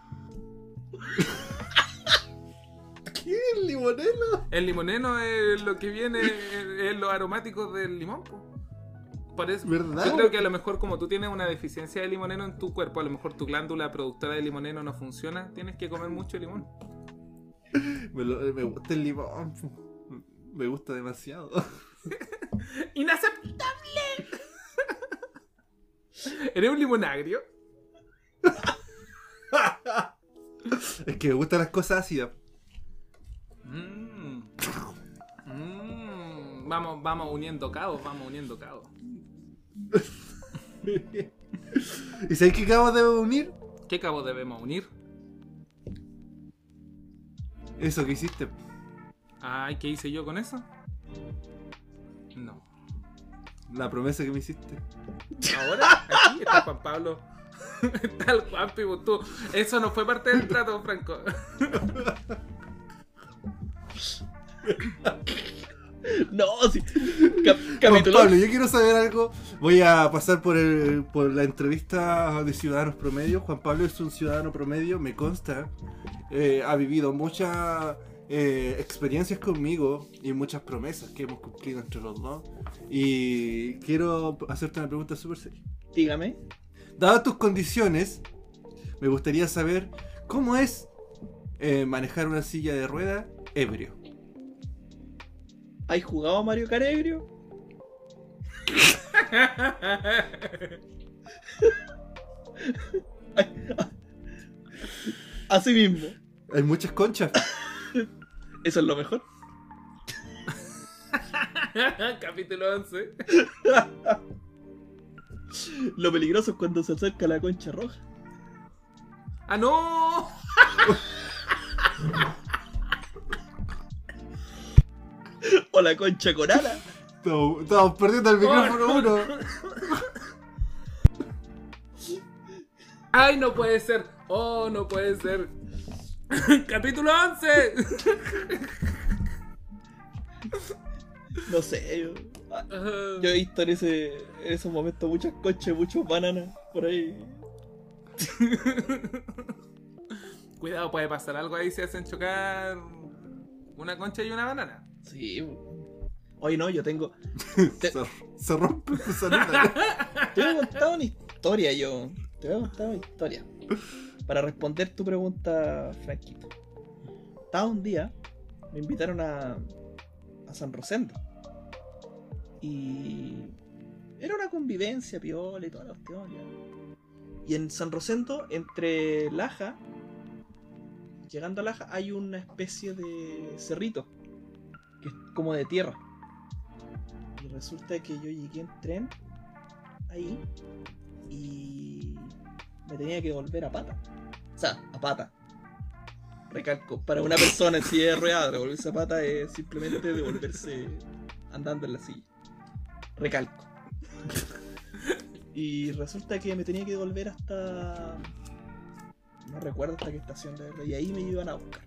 S5: ¿Qué? ¿El limoneno?
S4: El limoneno es lo que viene, es los aromáticos del limón. po. Eso,
S5: ¿Verdad?
S4: yo creo que a lo mejor como tú tienes una deficiencia de limoneno en tu cuerpo, a lo mejor tu glándula productora de limoneno no funciona, tienes que comer mucho limón.
S5: Me, lo- me gusta el limón. Me gusta demasiado.
S4: ¡Inaceptable! ¿Eres un limón agrio?
S5: Es que me gustan las cosas ácidas.
S4: Mm. Mm. Vamos, vamos uniendo cabos, vamos uniendo cabos.
S5: ¿Y sabes qué acabo de unir?
S4: ¿Qué cabos debemos unir?
S5: Eso que hiciste.
S4: Ay, ¿qué hice yo con eso? No.
S5: La promesa que me hiciste.
S4: Ahora, aquí está Juan Pablo. Juanpi, pues tú. Eso no fue parte del trato, Franco.
S6: No, sí. Cap-
S5: Juan
S6: capítulo.
S5: Pablo, yo quiero saber algo. Voy a pasar por, el, por la entrevista de Ciudadanos Promedio. Juan Pablo es un ciudadano promedio, me consta. Eh, ha vivido muchas eh, experiencias conmigo y muchas promesas que hemos cumplido entre los dos. Y quiero hacerte una pregunta súper seria.
S6: Dígame.
S5: Dadas tus condiciones, me gustaría saber cómo es eh, manejar una silla de rueda ebrio.
S6: ¿Has jugado a Mario Kart ebrio? Así mismo.
S5: Hay muchas conchas.
S6: Eso es lo mejor.
S4: Capítulo 11.
S6: Lo peligroso es cuando se acerca la concha roja.
S4: ¡Ah, no!
S6: O la concha con ala.
S5: Estamos, estamos perdiendo el micrófono
S4: Oh, no.
S5: uno.
S4: ¡Ay, no puede ser! ¡Oh, no puede ser! ¡Capítulo 11!
S6: No sé, yo, yo he visto en, ese, en esos momentos muchas conchas, muchos bananas por ahí.
S4: Cuidado, puede pasar algo ahí si hacen chocar una concha y una banana.
S6: Sí. Hoy no, yo tengo. Te,
S5: Se, se rompe tu salida.
S6: te voy a contar una historia, yo. Te voy a contar una historia. Para responder tu pregunta, Franquito. Estaba un día, me invitaron a, a San Rosendo. Y. Era una convivencia, piola y toda la cuestión. Y en San Rosendo, entre Laja, llegando a Laja, hay una especie de cerrito. Que es como de tierra. Y resulta que yo llegué en tren ahí y me tenía que volver a pata. O sea, a pata. Recalco, para una persona en silla de ruedas, devolverse a pata es simplemente devolverse andando en la silla. Recalco. y resulta que me tenía que devolver hasta. No recuerdo hasta qué estación, la verdad. Y ahí me iban a buscar.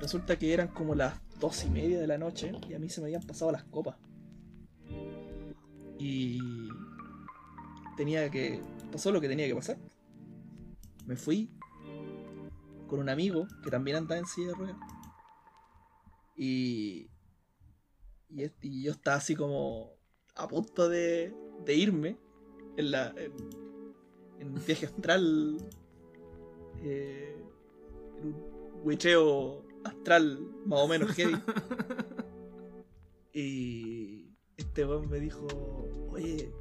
S6: Resulta que eran como las dos y media de la noche y a mí se me habían pasado las copas. Y tenía que. pasó lo que tenía que pasar. Me fui con un amigo que también andaba en silla de ruedas. Y. Y, yo estaba así como a punto de, de irme en la. en, en un viaje astral. eh, en un huicheo astral más o menos heavy. Y este weón me dijo, oye,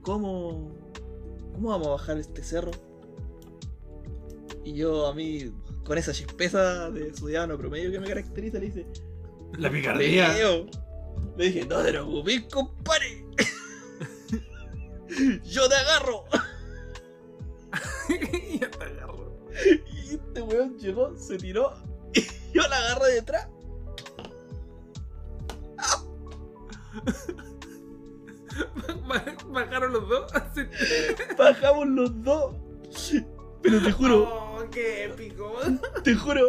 S6: ¿cómo, ¿cómo vamos a bajar este cerro? Y yo a mí, con esa chispeza de ciudadano promedio que me caracteriza, le dice,
S5: La picardía.
S6: Le dije, no te preocupes, compadre. Yo te agarro.
S4: y ya te agarro.
S6: Y este weón llegó, se tiró. Y yo la agarré detrás.
S4: Ba- Bajaron los dos.
S6: Bajamos los dos. Pero te juro,
S4: Oh, qué épico.
S6: te juro.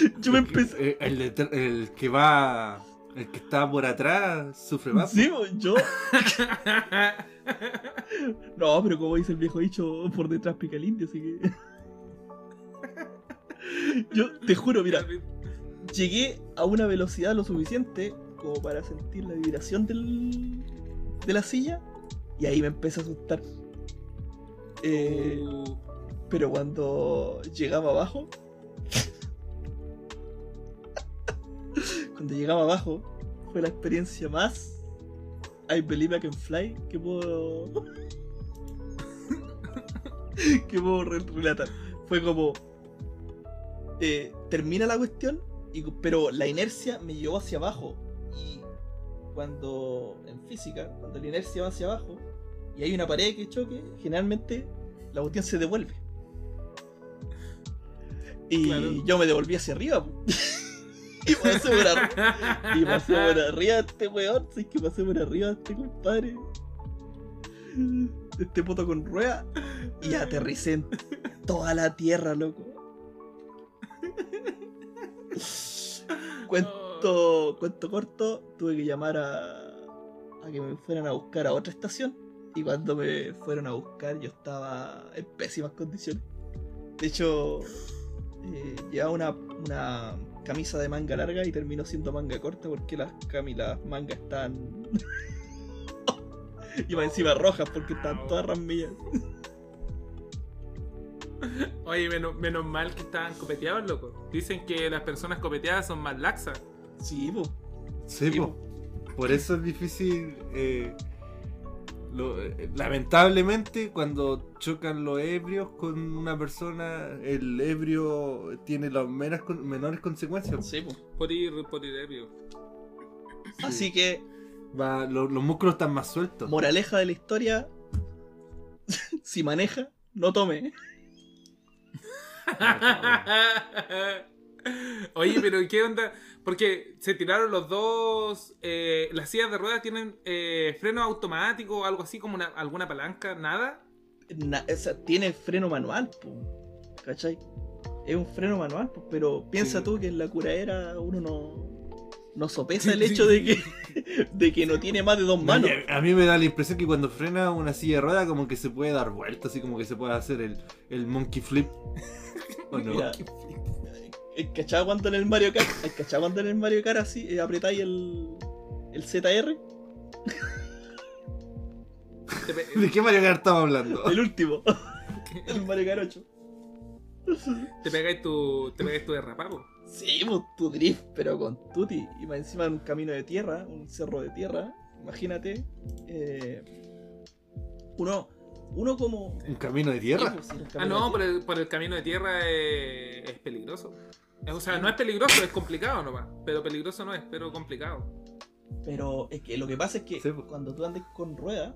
S6: Yo me empecé.
S5: Eh, El, que va. El que está por atrás sufre más.
S6: Sí, yo. No, pero como dice el viejo dicho, por detrás pica el indio, así que. Yo te juro, mira, llegué a una velocidad lo suficiente como para sentir la vibración del, de la silla y ahí me empecé a asustar. Eh,
S4: Uh,
S6: pero cuando llegaba abajo, cuando llegaba abajo, fue la experiencia más I believe I can fly que puedo que puedo re- relatar. Fue como eh, termina la cuestión, y, pero la inercia me llevó hacia abajo y cuando en física, cuando la inercia va hacia abajo y hay una pared que choque, generalmente la cuestión se devuelve. Y
S4: Claro.
S6: yo me devolví hacia arriba. y pasé por arriba. Y pasé por arriba de este weón. Sí, que pasé por arriba de este compadre. Este puto con rueda. Y aterricé en toda la tierra, loco. Cuento, cuento corto, tuve que llamar a, a que me fueran a buscar a otra estación. Y cuando me fueron a buscar, yo estaba en pésimas condiciones. De hecho, eh, llevaba una, una camisa de manga larga y terminó siendo manga corta porque las, cami- las mangas están. Iba encima rojas porque están todas ramillas.
S4: Oye, menos, menos mal que estaban copeteados, loco. Dicen que las personas copeteadas son más laxas.
S6: Sí, po.
S5: Sí,
S6: Sí,
S5: po. Por eso es difícil. eh, lo- eh, lamentablemente, cuando chocan los ebrios con una persona, el ebrio tiene las menores consecuencias.
S6: Sí, po.
S4: Por ir, por ir ebrio.
S6: Así que,
S5: Va- lo- los músculos están más sueltos.
S6: moraleja de la historia: si maneja, no tome.
S4: Oye, pero ¿qué onda? Porque se tiraron los dos. eh, las sillas de ruedas tienen eh, freno automático o algo así como una- alguna palanca, nada.
S6: Na- o sea, tiene freno manual, po. ¿cachai? Es un freno manual, po, pero piensa
S5: Sí.
S6: tú que en la curadera uno no. no sopesa el hecho de que, de que no tiene más de dos manos.
S5: A, a mí me da la impresión que cuando frena una silla de rueda como que se puede dar vuelta, así como que se puede hacer el, el monkey flip. ¿O no?
S6: Mira, ¿hay cachado cuando en el Mario Kart? ¿Hay cachado cuando en el Mario Kart así eh, apretáis el, el ZR?
S5: ¿De qué Mario Kart estamos hablando?
S6: El último. el Mario Kart 8.
S4: Te pegáis tu, te pegáis tu derrapapo.
S6: Sí, pues tu drift, pero con Tutti. Y más encima en un camino de tierra, un cerro de tierra. Imagínate. eh, uno, uno como.
S5: ¿Un camino de
S6: Sí,
S5: tierra?
S6: pues, sí,
S4: Ah,
S6: camino
S4: no, por el, por el camino de tierra eh, es peligroso. O sea, no es peligroso, es complicado nomás. Pero peligroso no es, pero complicado.
S6: Pero es que lo que pasa es que
S5: Sí, pues.
S6: cuando tú andes con ruedas,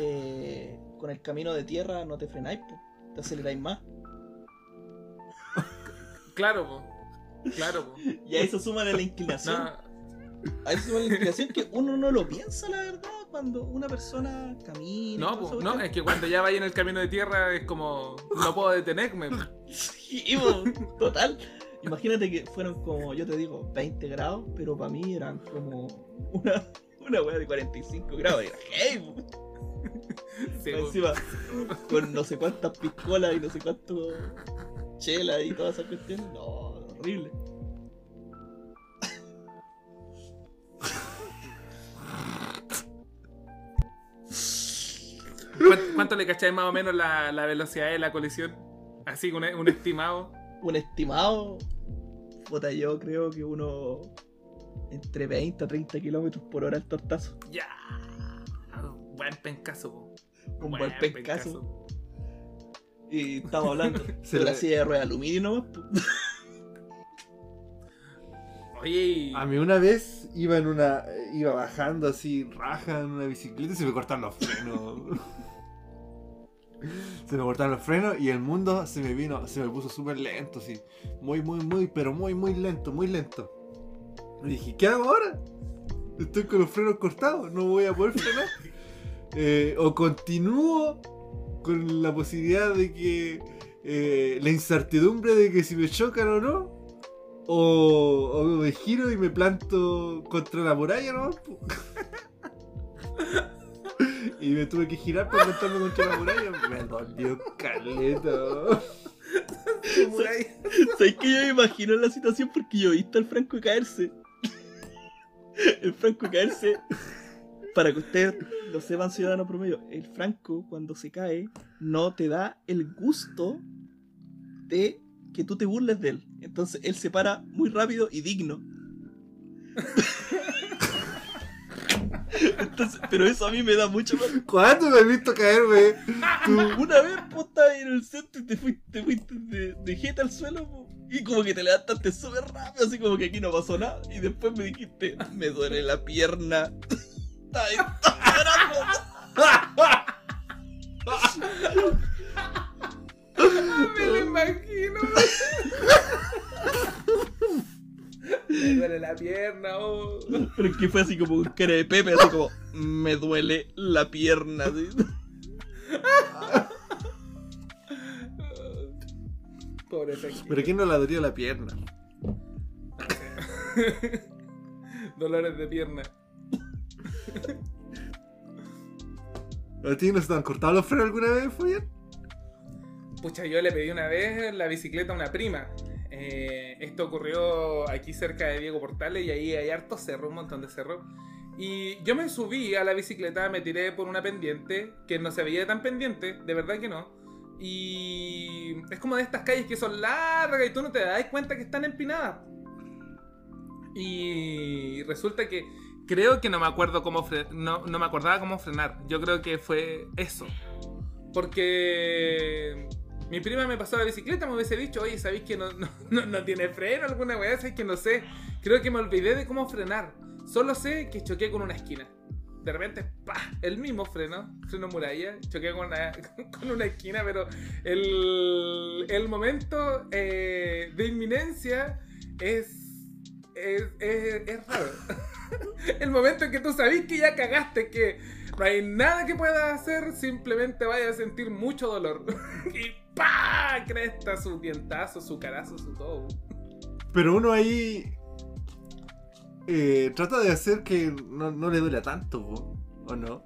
S6: eh, con el camino de tierra no te frenáis, po, te aceleráis más.
S4: Claro, po. Claro, po.
S6: Y a eso suma la inclinación.
S4: No,
S6: A eso suma la inclinación que uno no lo piensa, la verdad, cuando una persona camina.
S4: no,
S6: eso,
S4: no, es que cuando ya vaya en el camino de tierra es como. No puedo detenerme.
S6: Sí, total. Imagínate que fueron como, yo te digo, 20 grados, pero para mí eran como una, una wea de 45 grados. Era hey.
S4: Sí.
S6: Encima, con no sé cuántas piscolas y no sé cuánto chela y todas esas cuestiones. No, horrible.
S4: ¿Cuánto, cuánto le cacháis más o menos la, la velocidad de la colisión? Así, un, un estimado.
S6: Un estimado, puta, yo creo que uno entre 20 a 30 kilómetros por hora el tortazo.
S4: Ya. Buen pencazo, po.
S6: Un
S4: Buen
S6: buen pescazo. Y estamos hablando
S5: Se
S6: de la
S5: le-
S6: silla de rueda de aluminio nomás.
S4: Oye,
S5: A mí una vez iba en una. iba bajando así, raja en una bicicleta y se me cortaron los frenos. se me cortaron los frenos y el mundo se me vino, se me puso súper lento, así. Muy, muy, muy, pero muy, muy lento, muy lento. Y dije, ¿qué hago ahora? Estoy con los frenos cortados, no voy a poder frenar. Eh, o continúo con la posibilidad de que. eh, la incertidumbre de que si me chocan o no. O, o me giro y me planto contra la muralla, ¿no? y me tuve que girar para plantarme contra la muralla. Me dolió caleta.
S6: ¿Sabes que yo me imagino la situación porque yo he visto al Franco caerse? El Franco caerse, para que ustedes lo sepan, ciudadano promedio, el Franco cuando se cae no te da el gusto de que tú te burles de él. Entonces él se para muy rápido y digno. Entonces, pero eso a mí me da mucho más
S5: ¿Cuándo me has visto caerme? Tú,
S6: Una vez, estabas en el centro y te fuiste, te fuiste de, de jeta al suelo, po, y como que te levantaste súper rápido, así como que aquí no pasó nada. Y después me dijiste, me duele la pierna. Estaba
S4: me lo imagino. Me duele la pierna, oh.
S6: Pero es que fue así como un cara de Pepe, así como, me duele la pierna. así.
S4: Pobre.
S5: ¿Pero quién no la dolió la pierna?
S4: Dolores de pierna.
S5: ¿A ti no se te han cortado los frenos alguna vez, Fabián?
S4: Pucha, yo le pedí una vez la bicicleta a una prima. Eh, esto ocurrió aquí cerca de Diego Portales y ahí hay harto cerro, un montón de cerro. Y yo me subí a la bicicleta, me tiré por una pendiente que no se veía tan pendiente, de verdad que no. Y es como de estas calles que son largas y tú no te das cuenta que están empinadas. Y resulta que creo que no me acuerdo cómo no, no me acordaba cómo frenar. Yo creo que fue eso. Porque mi prima me pasó la bicicleta, me hubiese dicho, oye, ¿sabéis que no, no, no- tiene freno alguna weá? ¿Sabéis que no sé? Creo que me olvidé de cómo frenar. Solo sé que choqué con una esquina. De repente, ¡pah! El mismo freno, freno muralla, choqué con una, con una esquina, pero el, el momento eh, de inminencia es, es, es, raro. el momento en que tú sabes que ya cagaste, que no hay nada que puedas hacer, simplemente vayas a sentir mucho dolor. y ¡pa! Cresta, su dientazo, su carazo, su todo.
S5: Pero uno ahí. eh, trata de hacer que no, no le duela tanto, ¿o no?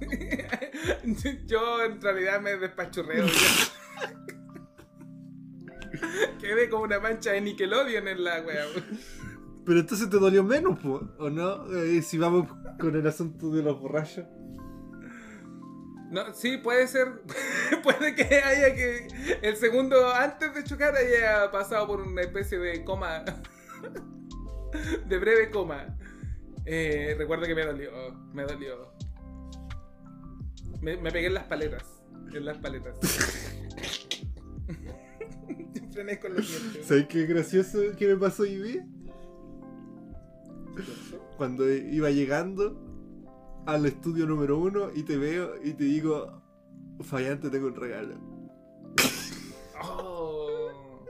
S4: Yo en realidad me despachurreo. ya. Quedé como una mancha de Nickelodeon en la wea.
S5: Pero entonces te dolió menos, po, ¿o no? Eh, si vamos con el asunto de los borrachos.
S4: No, sí, puede ser. puede que haya que. El segundo antes de chocar haya pasado por una especie de coma. de breve coma. Eh, recuerdo que me dolió. Me dolió. Me, me pegué en las paletas. En las paletas. Frené con los dientes.
S5: ¿Sabes qué gracioso que me pasó hoy día? Cuando iba llegando al estudio número uno y te veo y te digo, Fallante, tengo un regalo.
S4: Oh,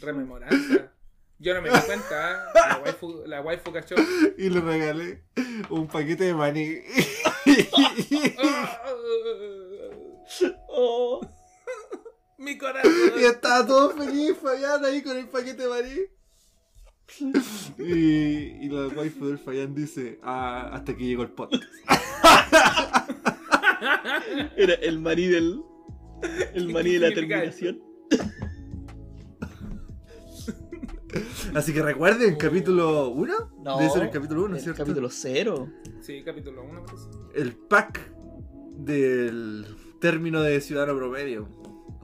S4: rememoranza. Yo no me di cuenta. ¿eh? La waifu, la waifu cachó.
S5: Y le regalé un paquete de maní.
S6: Oh,
S4: Mi corazón.
S5: y estaba todo feliz Fallán ahí con el paquete de maní. Y, y la waifu del Fallán dice, ah, hasta que llegó el podcast.
S6: era el maní del. El maní de la terminación.
S5: Así que recuerden, capítulo 1.
S6: No,
S5: Debe ser el capítulo 1,
S6: el
S5: ¿cierto?
S6: capítulo 0.
S4: Sí, capítulo 1, parece.
S5: el pack del término de ciudadano promedio.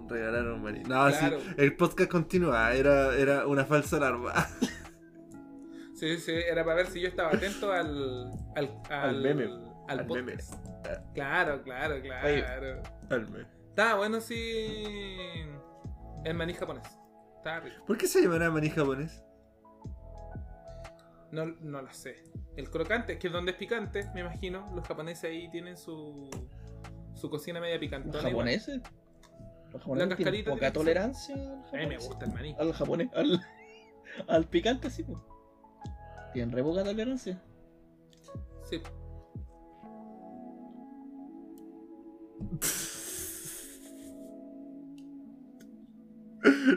S5: Regalaron Mari. No,
S4: Claro.
S5: sí, el podcast continúa, era, era una falsa alarma.
S4: Sí, sí, era para ver si yo estaba atento al. Al,
S5: Al meme.
S4: Al,
S5: Al meme.
S4: Claro, claro, claro.
S6: Oye.
S5: Alme.
S4: Estaba bueno, sí. El maní japonés. Estaba rico.
S5: ¿Por qué se llamará maní japonés?
S4: No, no lo sé. El crocante, que es donde es picante, me imagino. Los japoneses ahí tienen su. Su cocina media
S6: Los
S4: picantona. igual.
S6: japoneses. Los japoneses
S4: La
S6: tienen
S4: cascarita
S6: poca tolerancia al
S4: A mí me
S6: japonés.
S4: gusta el maní.
S6: Al japonés. Al, al picante, sí, pues. Tienen re poca tolerancia.
S4: Sí.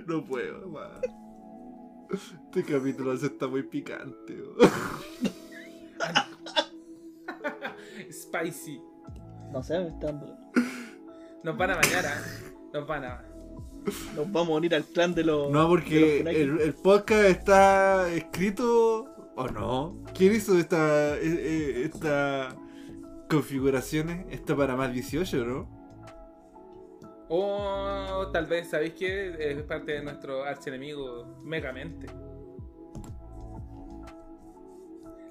S5: No puedo, más. Este capítulo se está muy picante.
S4: Spicy.
S6: No sé, me está dando.
S4: Nos van a bañar, ¿ah? Nos van a.
S6: Nos vamos a unir al clan de los.
S5: No, porque
S6: los Funaki.
S5: el, el podcast está escrito. ¿O no? ¿Quién hizo esta, eh, eh, esta configuraciones? Está para más 18, ¿no?
S4: O tal vez, ¿sabéis qué? Es parte de nuestro archienemigo Megamente.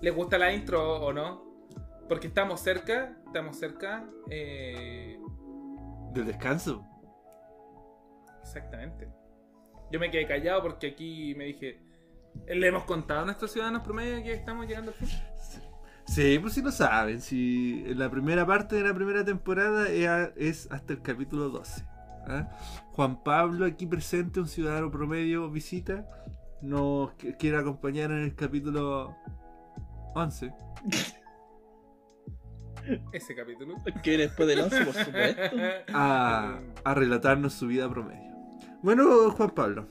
S4: ¿Les gusta la intro o no? Porque estamos cerca, estamos cerca. eh,
S5: Del descanso.
S4: exactamente. Yo me quedé callado porque aquí me dije. Le hemos contado a nuestros ciudadanos promedio que estamos llegando al fin.
S5: Sí, pues si lo saben. Si la primera parte de la primera temporada es, hasta el capítulo 12. ¿ah? Juan Pablo, aquí presente, un ciudadano promedio, visita. Nos qu- quiere acompañar en el capítulo 11.
S4: Ese capítulo.
S6: Que viene después del 11, por supuesto.
S5: a, a relatarnos su vida promedio. Bueno, Juan Pablo,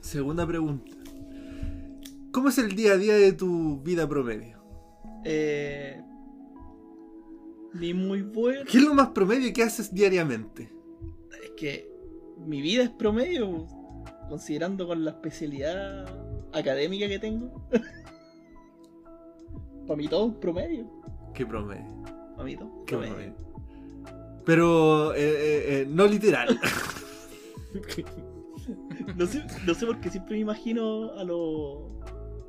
S5: segunda pregunta. ¿Cómo es el día a día de tu vida promedio?
S6: Eh, ni muy bueno.
S5: ¿Qué es lo más promedio que haces diariamente?
S6: Es que mi vida es promedio, considerando con la especialidad académica que tengo. Para mí todo es promedio.
S5: ¿Qué promedio?
S6: Para mí todo es
S5: ¿Qué
S6: promedio.
S5: promedio? Pero eh, eh, eh, no literal.
S6: No sé, no sé por qué siempre me imagino a los.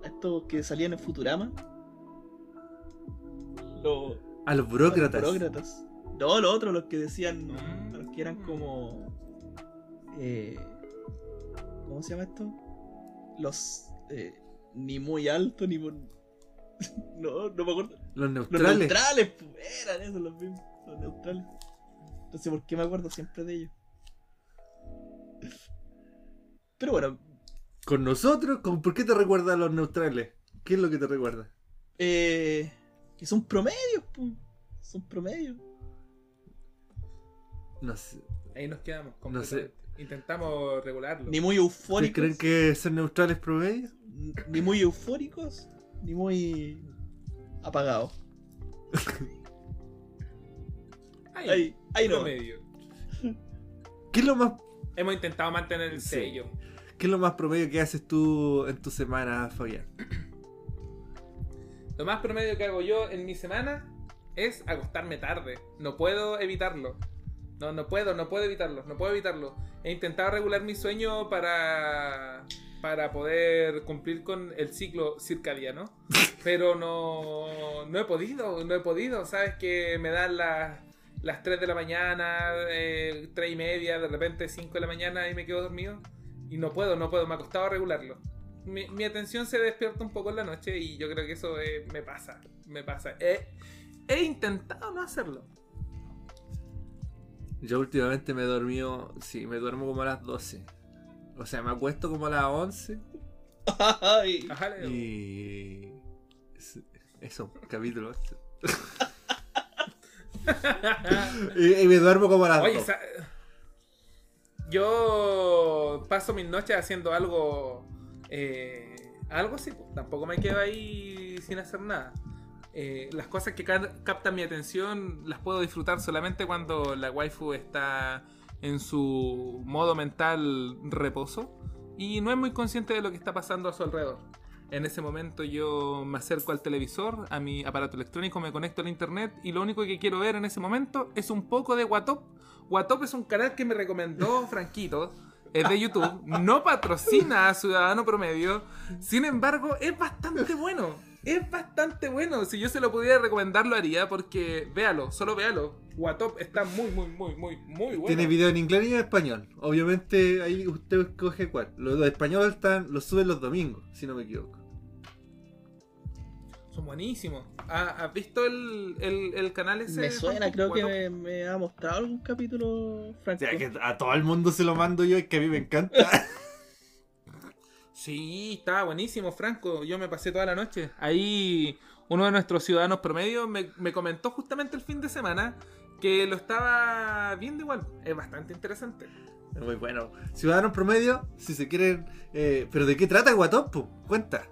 S6: Estos que salían en Futurama. Los.
S5: A los burócratas.
S6: los burócratas. No, los otros, los que decían.
S4: Mm.
S6: Los que eran como. Eh, ¿Cómo se llama esto? Los. eh, ni muy alto ni muy. no, no me acuerdo.
S5: Los
S6: Los
S5: neutrales.
S6: neutrales, pues, eran esos los mismos. Los neutrales. No sé por qué me acuerdo siempre de ellos. Pero bueno,
S5: Con nosotros, ¿con ¿por qué te recuerdan los neutrales? ¿Qué es lo que te recuerda?
S6: eh, que son promedios, pues. Son promedios.
S5: No sé.
S4: Ahí nos quedamos.
S5: No sé.
S4: Intentamos regularlo.
S6: Ni muy
S5: ¿Ustedes
S6: eufóricos.
S5: creen que ser neutral es promedio?
S6: ni muy eufóricos, ni muy apagados.
S4: Ahí,
S6: Ahí, ahí no.
S4: promedio.
S5: ¿Qué es lo más,
S4: Hemos intentado mantener el
S5: Sí.
S4: sello.
S5: Qué es lo más promedio que haces tú en tu semana, Fabián?
S4: Lo más promedio que hago yo en mi semana es acostarme tarde. No puedo evitarlo. No, no puedo, no puedo evitarlo. No puedo evitarlo. He intentado regular mi sueño para para poder cumplir con el ciclo circadiano, pero no no he podido, no he podido. Sabes que me dan las las 3 de la mañana, eh, 3 y media, de repente 5 de la mañana y me quedo dormido. Y no puedo, no puedo, me ha costado regularlo. Mi, mi atención se despierta un poco en la noche y yo creo que eso eh, me pasa, me pasa. He, he intentado no hacerlo.
S5: Yo últimamente me he dormido, sí, me duermo como a las 12. O sea, me acuesto como a las 11
S6: Ay,
S5: y... es- Eso, capítulo 8. y, y me duermo como a las
S4: Oye,
S5: 2.
S4: Yo paso mis noches haciendo algo, eh, algo así, pues, tampoco me quedo ahí sin hacer nada. Eh, las cosas que ca- captan mi atención las puedo disfrutar solamente cuando la waifu está en su modo mental reposo y no es muy consciente de lo que está pasando a su alrededor. En ese momento yo me acerco al televisor, a mi aparato electrónico, me conecto al internet y lo único que quiero ver en ese momento es un poco de Watop. Watop es un canal que me recomendó Franquito, es de YouTube, no patrocina a Ciudadano Promedio, sin embargo es bastante bueno, es bastante bueno. Si yo se lo pudiera recomendar lo haría porque véalo, solo véalo. Watop está muy, muy, muy, muy, muy bueno.
S5: Tiene video en inglés y en español. Obviamente ahí usted escoge cuál. Los de español están, los suben los domingos, si no me equivoco.
S4: Son buenísimos. ¿Ha- ¿Has visto el, el, el canal ese?
S6: me suena,
S4: Franco?
S6: creo que me, me ha mostrado algún capítulo, Franco.
S5: O sea, que a todo el mundo se lo mando yo, es que a mí me encanta.
S4: Sí, estaba buenísimo, Franco. Yo me pasé toda la noche. Ahí uno de nuestros ciudadanos promedio me, me comentó justamente el fin de semana que lo estaba viendo igual. Es bastante interesante.
S5: Muy bueno. Ciudadanos promedio, si se quieren... eh, ¿Pero de qué trata Guatop? po? Cuenta.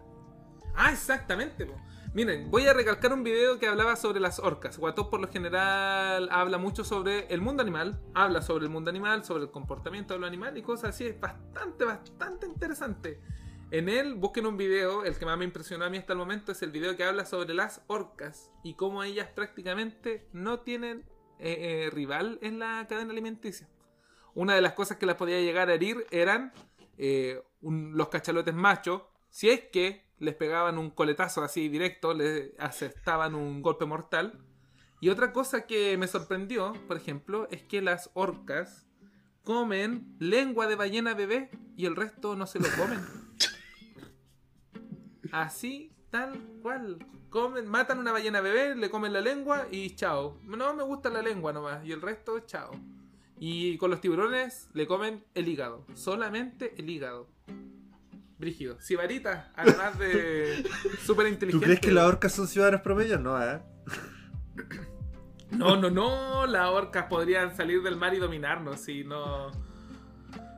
S4: Ah, exactamente. po. Miren, voy a recalcar un video que hablaba sobre las orcas. Watop por lo general habla mucho sobre el mundo animal, habla sobre el mundo animal, sobre el comportamiento de los animales y cosas así. Es bastante, bastante interesante. En él busquen un video, el que más me impresionó a mí hasta el momento es el video que habla sobre las orcas y cómo ellas prácticamente no tienen eh, eh, rival en la cadena alimenticia. Una de las cosas que las podía llegar a herir eran eh, los cachalotes machos, si es que les pegaban un coletazo así directo, les asestaban un golpe mortal. Y otra cosa que me sorprendió, por ejemplo, es que las orcas comen lengua de ballena bebé y el resto no se lo comen. Así, tal cual. Comen, matan una ballena bebé, le comen la lengua y chao. No me gusta la lengua nomás y el resto chao. Y con los tiburones le comen el hígado, solamente el hígado. Brígido. Sibarita, además de súper
S5: ¿Tú
S4: inteligente.
S5: crees que las orcas son ciudadanos promedio? No, ¿eh?
S4: No, no, no, las orcas podrían salir del mar y dominarnos, si no...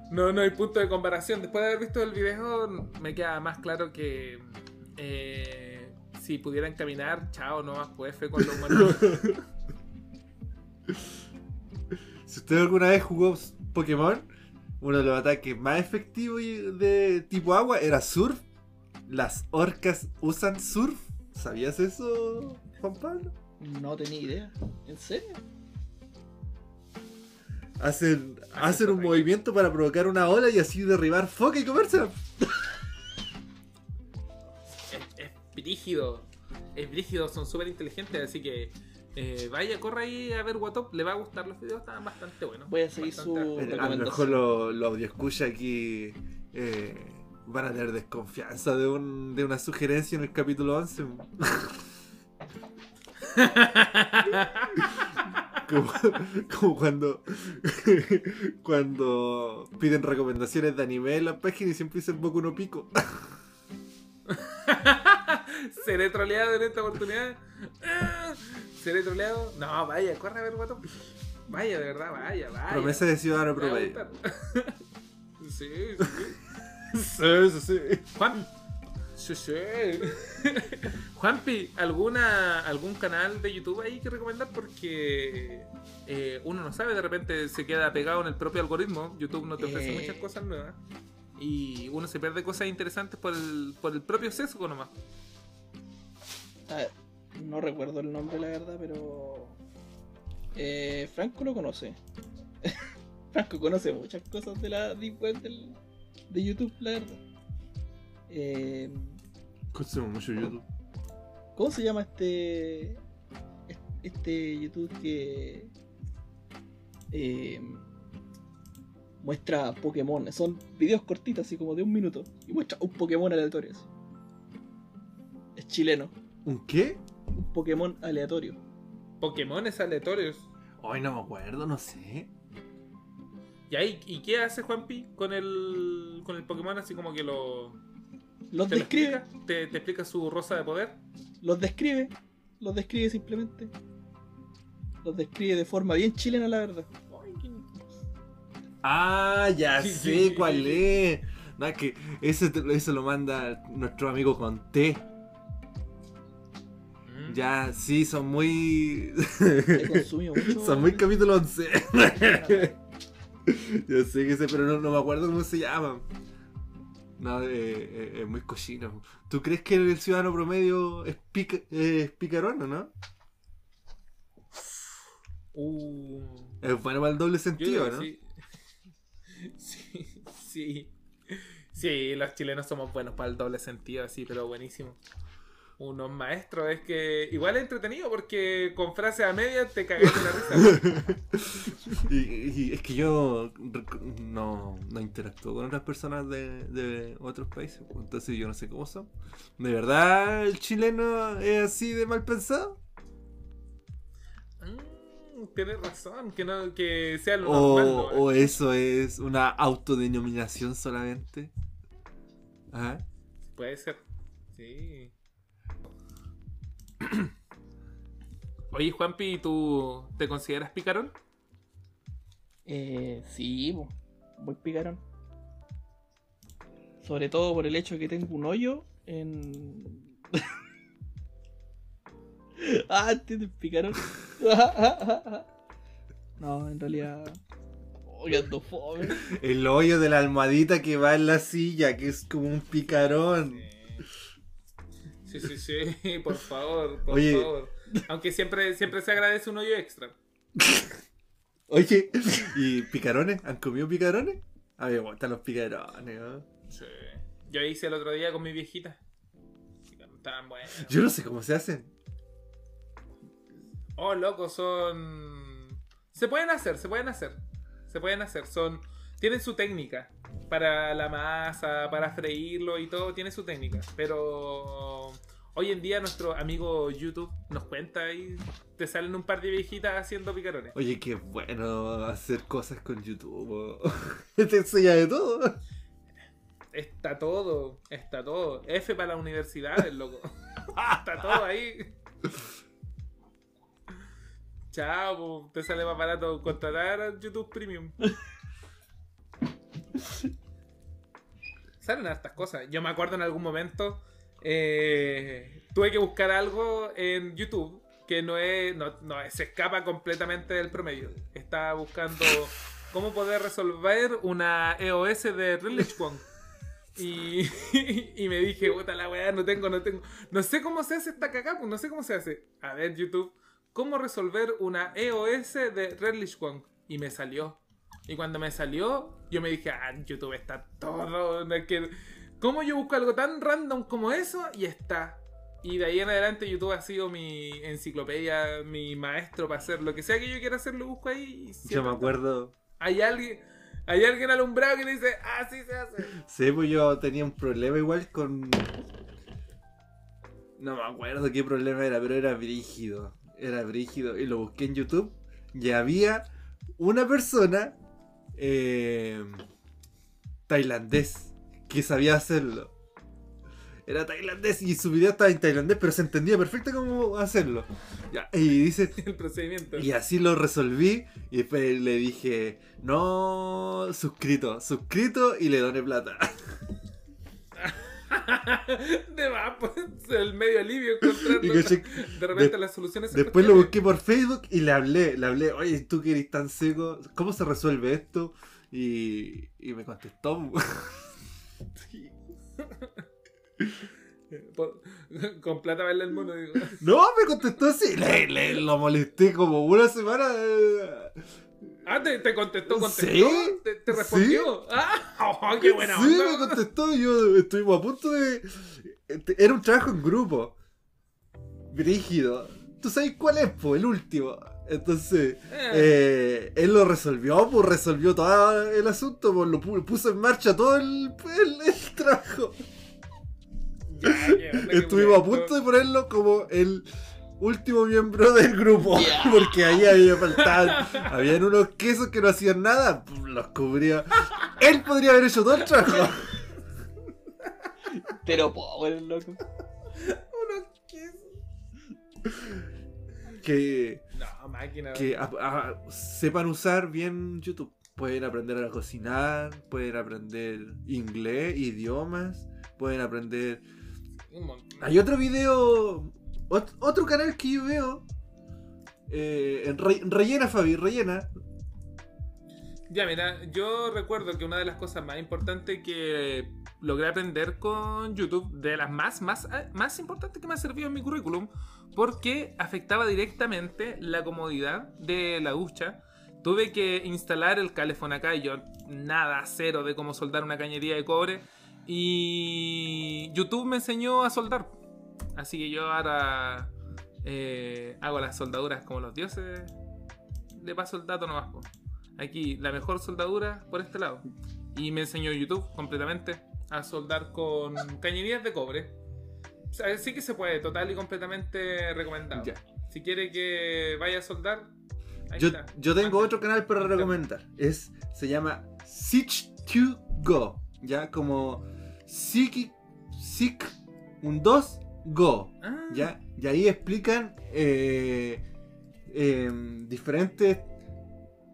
S4: No, no hay punto de comparación. Después de haber visto el video, me queda más claro que eh, si pudieran caminar, chao, no más pues fe con los humanos.
S5: Si usted alguna vez jugó Pokémon, uno de los ataques más efectivos y de tipo agua era surf. Las orcas usan surf. ¿Sabías eso, Juan Pablo?
S6: No tenía idea. ¿En serio?
S5: Hacen,
S4: Hacen
S5: un movimiento para provocar una ola y así derribar foca y comérsela.
S4: es, es brígido. Es brígido, son súper inteligentes, así que eh, vaya, corra ahí a ver Watop, le va a gustar los videos, están bastante buenos.
S6: Voy a seguir su-
S5: Eh, A lo
S6: recomendación.
S5: mejor los lo audioscucha aquí eh, van a tener desconfianza de, un, de una sugerencia en el capítulo 11. como, como cuando cuando piden recomendaciones de anime en la página y siempre dicen Boku no Pico.
S4: ¿Seré troleado en esta oportunidad? ¿Seré troleado? No, vaya, corre a ver Watop. Vaya, de verdad, vaya, vaya.
S5: Promesa de ciudadano promedio.
S4: sí, sí.
S5: Sí, sí, sí.
S4: Juan, Sí, sí. Juanpi, ¿alguna, ¿algún canal de YouTube ahí que recomendar? Porque eh, uno no sabe, de repente se queda pegado en el propio algoritmo. YouTube no te ofrece
S6: Eh.
S4: muchas cosas nuevas. Y uno se pierde cosas interesantes por el, por el propio sesgo nomás.
S6: A ver, no recuerdo el nombre, la verdad, pero. Eh, Franco lo conoce. Franco conoce muchas cosas de la Deep Web del- de YouTube, la verdad. Eh,
S5: Consumo mucho YouTube.
S6: ¿Cómo se llama este. Este YouTube que. eh, muestra Pokémon? Son videos cortitos, así como de un minuto. Y muestra un Pokémon aleatorio. así. Es chileno.
S5: ¿Un qué?
S6: Un Pokémon aleatorio.
S4: Pokémones aleatorios.
S5: Ay, no me acuerdo, no sé.
S4: ¿Y, ahí, ¿Y qué hace Juanpi con el, con el Pokémon? Así como que lo.
S6: Los
S4: ¿Te lo
S6: describe.
S4: explica? ¿Te, te explica su rosa de poder?
S6: Los describe. Los describe simplemente. Los describe de forma bien chilena, la verdad.
S5: Ah, ya
S4: Sí,
S5: sé
S4: sí,
S5: cuál
S4: sí.
S5: es. No, es que ese, eso lo manda nuestro amigo con T.
S4: Mm.
S5: Ya, sí, son muy.
S6: Mucho.
S5: son muy capítulo 11. Yo sé que sé, pero no, no me acuerdo cómo se llama. No, eh, eh, es muy cochino. ¿Tú crees que el ciudadano promedio es, pica- es picarón o no?
S4: Uh.
S5: Es bueno para el doble sentido, ¿no?
S4: sí. sí, sí. Sí, los chilenos somos buenos para el doble sentido, así, pero buenísimo. Unos maestros, es que igual es entretenido porque con frases a medias te cagas de la risa.
S5: y, y es que yo no, no interactúo con otras personas de, de otros países, pues, entonces yo no sé cómo son. ¿De verdad el chileno es así de mal pensado?
S4: Mm, tienes razón, que no que sea lo
S5: ¿O,
S4: normal. ¿no?
S5: o eso es una autodenominación solamente? Ajá.
S4: Puede ser. Sí. Oye, Juanpi, ¿tú te consideras picarón?
S6: Eh, sí, muy picarón. Sobre todo por el hecho de que tengo un hoyo en. ah, ¿entiendes? Picarón. no, en realidad. Oh.
S5: El hoyo de la almohadita que va en la silla, que es como un picarón.
S4: Sí, sí, sí, por favor, por
S5: Oye.
S4: favor. Aunque siempre, siempre se agradece un hoyo extra.
S5: Oye, ¿y picarones? ¿Han comido picarones? A me gustan los picarones, ¿no?
S4: Sí. Yo hice el otro día con mi viejita. Estaban buenos.
S5: Yo no sé cómo se hacen.
S4: Oh, loco, son. Se pueden hacer, se pueden hacer. Se pueden hacer. Son. Tienen su técnica. Para la masa, para freírlo y todo, tiene su técnica. Pero. Hoy en día nuestro amigo YouTube nos cuenta y te salen un par de viejitas haciendo picarones.
S5: Oye, qué bueno hacer cosas con YouTube. Te enseña de todo.
S4: Está todo, está todo. F para las universidades, loco. está todo ahí. Chao, te sale más barato contratar a YouTube Premium. Salen estas cosas. Yo me acuerdo en algún momento. Eh, tuve que buscar algo en YouTube que no es. No, no, se escapa completamente del promedio. Estaba buscando cómo poder resolver una EOS de Relish. Y, y me dije, puta la weá, no tengo, no tengo. No sé cómo se hace esta cagada, pues no sé cómo se hace. A ver, YouTube, ¿cómo resolver una EOS de Redlish Kwong? Y me salió. Y cuando me salió, yo me dije, ah, YouTube está todo. no es que- ¿Cómo yo busco algo tan random como eso? Y está. Y de ahí en adelante YouTube ha sido mi enciclopedia, mi maestro para hacer lo que sea que yo quiera hacer, lo busco ahí. y
S5: Yo me acuerdo.
S4: Hay alguien, hay alguien alumbrado que dice, así se hace.
S5: Sí, pues yo tenía un problema igual con. No me acuerdo qué problema era, pero era brígido. Era brígido. Y lo busqué en YouTube. Y había una persona eh, tailandés que sabía hacerlo. Era tailandés y su video estaba en tailandés, pero se entendía perfecto cómo hacerlo. Y dice,
S4: El procedimiento.
S5: y así lo resolví. Y después le dije, no, suscrito, suscrito y le doné plata.
S4: De más, pues, el medio alivio encontrando de repente
S5: de-
S4: las soluciones. se
S5: Después lo busqué por Facebook y le hablé, le hablé, oye, tú que eres tan seco, ¿cómo se resuelve esto? Y, y me contestó. Sí.
S4: Por- con plata baila el mono, digo.
S5: No, me contestó así, le, le- lo molesté como una semana. eh,
S4: Ah, te, te contestó, contestó.
S5: Sí,
S4: Te, te respondió. Ah, oh, qué buena
S5: Sí,
S4: onda.
S5: me contestó. Yo estuvimos a punto de. Era un trabajo en grupo. Brígido. ¿Tú sabes cuál es, po? El último. Entonces,
S4: Eh.
S5: eh, él lo resolvió, pues resolvió todo el asunto, pues lo pu- puso en marcha todo el, el, el trabajo.
S4: Ya,
S5: Estuvimos a punto de ponerlo como el último miembro del grupo. Porque ahí había faltado. Habían unos quesos que no hacían nada. pum, Los cubría. Él podría haber hecho todo el trabajo.
S6: Pero pobre, loco.
S4: Unos quesos.
S5: Que,
S4: No, máquina.
S5: que a- a- sepan usar bien YouTube. Pueden aprender a cocinar, pueden aprender inglés, idiomas, pueden aprender. Hay otro video, ot- otro canal que yo veo. eh, en Re- rellena, Fabi, rellena.
S4: Ya, mira, yo recuerdo que una de las cosas más importantes que logré aprender con YouTube, de las más, más, eh, más importantes que me ha servido en mi currículum, porque afectaba directamente la comodidad de la ducha. Tuve que instalar el calefón acá y yo nada, cero de cómo soldar una cañería de cobre. Y YouTube me enseñó a soldar. Así que yo ahora eh, hago las soldaduras como los dioses. Le paso el dato nomás. po. Aquí la mejor soldadura por este lado. Y me enseñó YouTube completamente a soldar con cañerías de cobre. Sí que se puede, total y completamente recomendado.
S5: Ya.
S4: Si quiere que vaya a soldar, ahí
S5: Yo,
S4: está.
S5: yo tengo otro canal para recomendar. Es, se llama Sich2Go. Ya, como Sik, Sik, un 2, Go.
S4: Ah,
S5: ¿ya? Y ahí explican eh, em, diferentes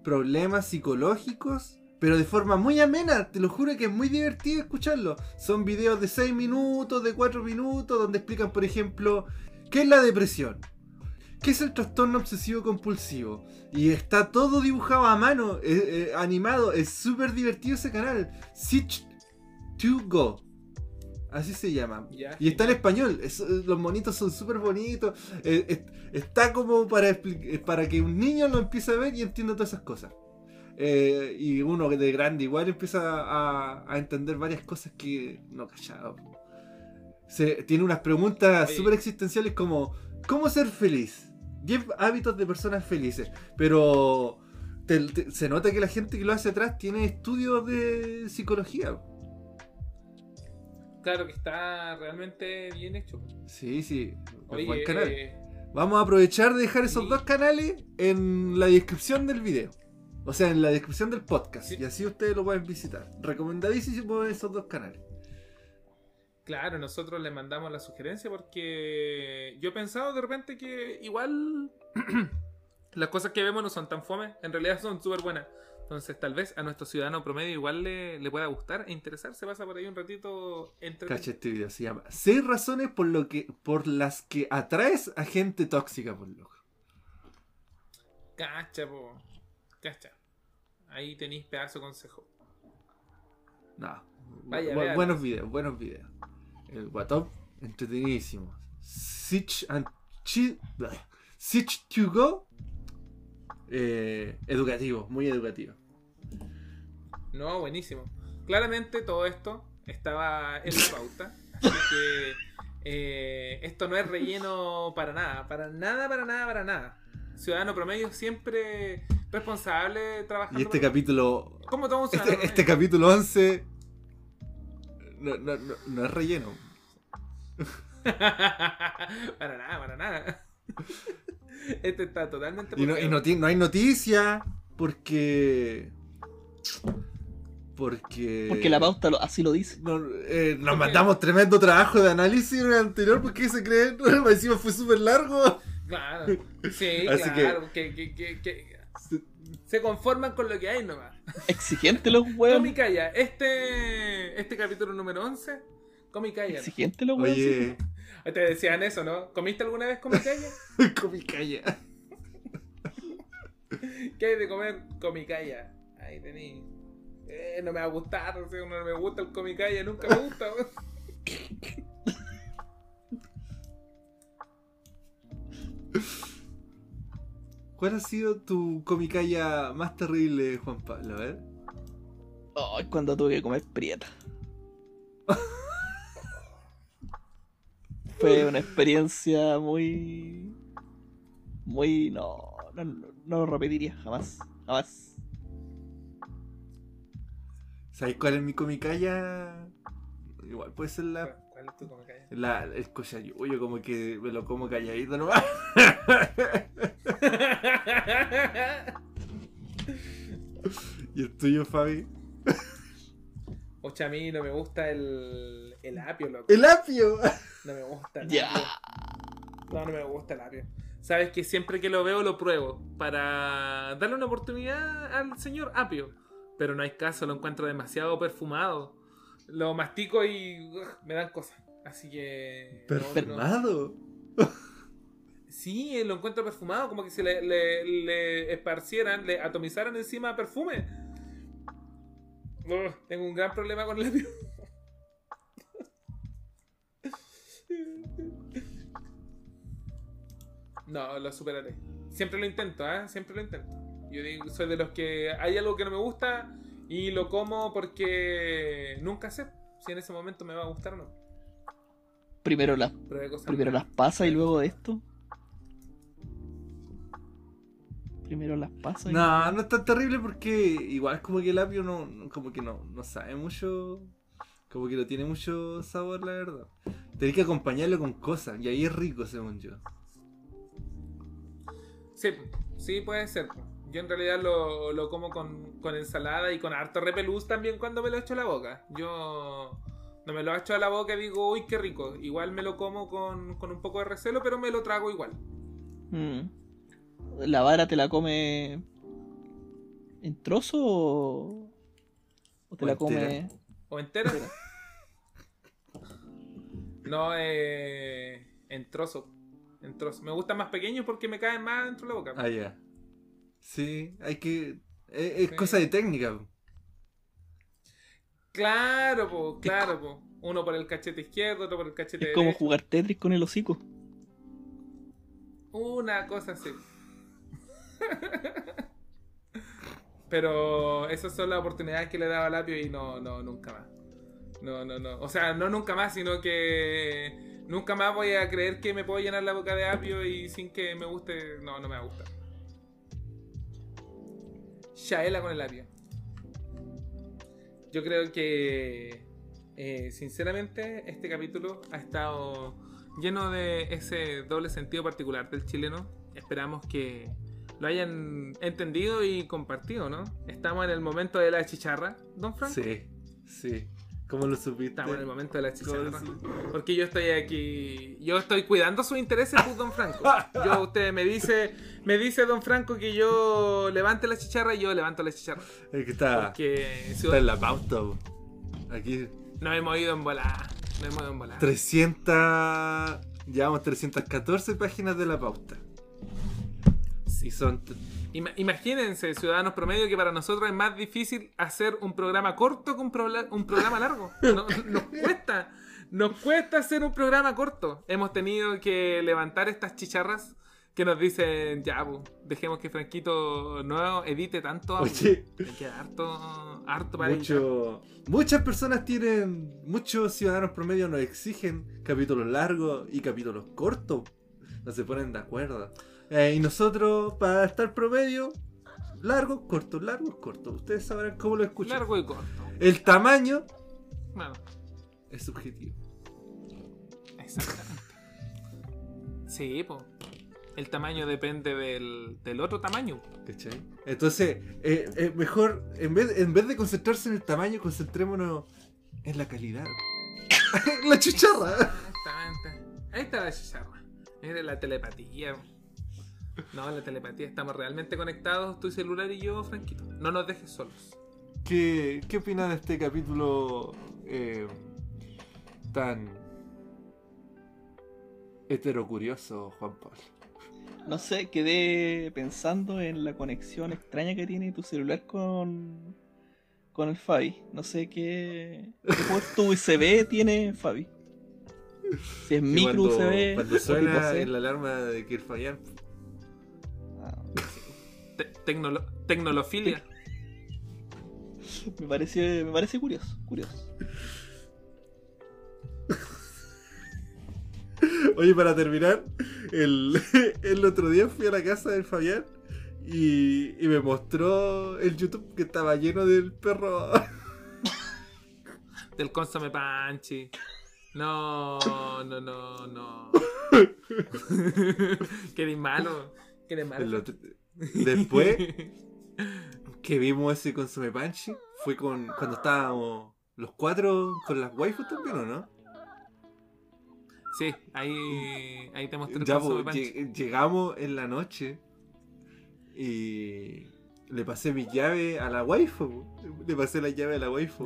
S5: problemas psicológicos, pero de forma muy amena, te lo juro que es muy divertido escucharlo. Son videos de 6 minutos, de 4 minutos, donde explican, por ejemplo, qué es la depresión, qué es el trastorno obsesivo compulsivo. Y está todo dibujado a mano, eh, eh, animado, es súper divertido ese canal. Sich to Go. Así se llama. Y está en español, es- los monitos son súper bonitos. eh, es- está como para, eh, para que un niño lo empiece a ver y entienda todas esas cosas. Eh, y uno de grande igual empieza a, a entender varias cosas que no callado. Se, tiene unas preguntas súper existenciales como ¿Cómo ser feliz? 10 hábitos de personas felices. Pero te- te- se nota que la gente que lo hace atrás tiene estudios de psicología.
S4: Claro que está realmente bien hecho.
S5: Sí, sí.
S4: Oye,
S5: buen canal.
S4: eh,
S5: Vamos a aprovechar de dejar esos
S4: Sí.
S5: dos canales en la descripción del video. O sea, en la descripción del podcast.
S4: Sí.
S5: Y así ustedes lo pueden visitar. Recomendadísimo esos dos canales.
S4: Claro, nosotros le mandamos la sugerencia porque yo he pensado de repente que igual las cosas que vemos no son tan fome, en realidad son súper buenas. Entonces tal vez a nuestro ciudadano promedio igual le, le pueda gustar e interesar, se pasa por ahí un ratito entre...
S5: Cacha este video, se llama Seis razones por lo que por las que atraes a gente tóxica, por loco.
S4: Cacha, po. Cacha. Ahí tenéis pedazo de consejo.
S5: No.
S4: Vaya,
S5: bu-
S4: véalo.
S5: buenos videos, buenos videos. El Guatop, entretenidísimo. Sich and Chi-. Sich to go. eh, educativo, muy educativo.
S4: No, buenísimo. Claramente todo esto estaba en la pauta. Así que eh, esto no es relleno para nada. Para nada, para nada, para nada. Ciudadano promedio siempre responsable trabajando.
S5: Y este capítulo
S4: ¿Cómo todo un ciudadano
S5: Este, este capítulo 11 no, no, no, no es relleno.
S4: para nada, para nada. Este está totalmente.
S5: Y no, y no, hay noticia porque. Porque.
S6: Porque la pauta lo- así lo dice.
S5: no, eh, nos mandamos tremendo trabajo de análisis en el anterior. porque se creen? Encima fue súper largo.
S4: Claro. Sí,
S5: Así
S4: claro. Que, que, que, que- se conforman con lo que hay nomás.
S6: Exigente los
S4: Tommy
S6: huevos.
S4: Calla, este, este capítulo número 11 Comicaya.
S6: Exigente los weones.
S5: Oye,
S4: Te decían eso, ¿no? ¿Comiste alguna vez comicaya?
S5: comicaya.
S4: ¿Qué hay de comer comicaya? Ahí tení. Eh, no me va a gustar, o sea, no me gusta el comicaya, nunca me gusta.
S5: ¿Cuál ha sido tu comicaya más terrible, Juan Pablo? A ver.
S6: Ay, cuando tuve que comer prieta. Fue una experiencia muy. Muy. No, no, no, lo repetiría, jamás. Jamás.
S5: ¿Sabes cuál es mi comicaya? Igual puede ser la,
S4: ¿Cuál es tu comicaya?
S5: la el cochayuyo, como que me lo como calladito nomás. ¿Y el tuyo, Fabi?
S4: Ocha, a mí no me gusta el, el apio, loco.
S5: ¡El apio!
S4: No me gusta el
S6: Ya.
S4: apio. No, no me gusta el apio. Sabes que siempre que lo veo lo pruebo para darle una oportunidad al señor apio. Pero no hay caso, lo encuentro demasiado perfumado. Lo mastico y me dan cosas. Así que... no, no. Sí, lo encuentro perfumado, como que si le, le, le esparcieran, le atomizaran encima perfume. Tengo un gran problema con el apio. No, lo superaré. Siempre lo intento, ¿eh? Siempre lo intento. Yo digo, soy de los que hay algo que no me gusta y lo como porque nunca sé si en ese momento me va a gustar o no.
S6: Primero las, primero las pasas y luego de esto. Primero las pasas. y-
S5: No, no es tan terrible porque igual como que el apio no, no- como que no, no sabe mucho, como que no tiene mucho sabor, la verdad. Tenés que acompañarlo con cosas y ahí es rico, según yo.
S4: Sí, sí puede ser. Yo en realidad lo, lo como con, con ensalada y con harto repelús también cuando me lo echo a la boca. Yo no me lo echo a la boca y digo, uy, qué rico. Igual me lo como con, con un poco de recelo, pero me lo trago igual.
S6: Mm. ¿La vara te la come en trozo o, o te
S5: O
S6: la
S5: entera.
S6: come
S4: ¿O entera? no, eh, en trozo. En trozo. Me gustan más pequeños porque me caen más dentro de la boca.
S5: Ah, ya. Sí, hay que... Es, es
S4: Sí.
S5: cosa de técnica.
S4: Claro, po, claro, po. Uno por el cachete izquierdo, otro por el cachete
S6: es como jugar Tetris con el hocico?
S4: Una cosa así. Pero esas son las oportunidades que le daba al apio y no, no, nunca más. No, no, no. O sea, no nunca más, sino que nunca más voy a creer que me puedo llenar la boca de apio y sin que me guste. No, no me va a gustar. Shaela con el apio. Yo creo que, eh, sinceramente, este capítulo ha estado lleno de ese doble sentido particular del chileno. Esperamos que lo hayan entendido y compartido, ¿no? Estamos en el momento de la chicharra, don Frank.
S5: Sí, sí. ¿Cómo lo supiste?
S4: Estamos en el momento de la
S5: ¿Cómo lo
S4: chicharra. Porque yo estoy aquí. Yo estoy cuidando sus intereses, pues, don Franco. Yo, usted me dice, me dice don Franco que yo levante la chicharra y yo levanto la chicharra.
S5: Es que está,
S4: Porque si
S5: está en la pauta. Aquí
S4: nos hemos ido en volada. Nos hemos ido en volada.
S5: 300... Llevamos 314 páginas de la pauta. Y son...
S4: Imagínense, ciudadanos promedio, que para nosotros es más difícil hacer un programa corto que un, prola- un programa largo. No- nos cuesta. Nos cuesta hacer un programa corto. Hemos tenido que levantar estas chicharras que nos dicen, ya, pues, dejemos que Franquito no edite tanto.
S5: Oye.
S4: Queda harto, harto para.
S5: Mucho, muchas personas tienen, muchos ciudadanos promedio nos exigen capítulos largos y capítulos cortos. No se ponen de acuerdo. Eh, y nosotros, para estar promedio, largos, cortos, largos, cortos. Ustedes sabrán cómo lo escuchan.
S4: Largo y corto.
S5: El tamaño
S4: Bueno,
S5: es subjetivo.
S4: exactamente. Sí, pues. El tamaño depende del, del otro tamaño.
S5: ¿Cachai? Entonces, eh, eh, mejor, en vez, en vez de concentrarse en el tamaño, concentrémonos en la calidad. la chicharra.
S4: Exactamente. Ahí está la chicharra. Es la telepatía. No, la telepatía. Estamos realmente conectados, tu celular y yo, Franquito. No nos dejes solos.
S5: ¿Qué, qué opinas de este capítulo? eh, tan heterocurioso, Juan Pablo?
S6: No sé, quedé pensando en la conexión extraña que tiene tu celular con, con el Fabi. No sé qué, qué puerto USB tiene Fabi. Si es
S5: Y
S6: micro
S5: cuando,
S6: USB.
S5: Cuando suena la alarma de que fallar.
S6: Ah,
S4: Te- tecnolo- tecnolofilia.
S6: me parece, me parece curioso, curioso.
S5: Oye, para terminar, el, el otro día fui a la casa del Fabián y, y me mostró el YouTube que estaba lleno del perro.
S4: Del Consome Panchi. No, no, no, no. que eres malo. Que eres
S5: El
S4: malo.
S5: otro- Después que vimos ese Consume Panchi fue con cuando estábamos los cuatro con las waifus también, ¿o no?
S4: Sí, ahí, ahí te mostré el
S5: Ya,
S4: Panchi.
S5: lleg- llegamos en la noche y le pasé mi llave a la waifu. Le pasé la llave a la waifu.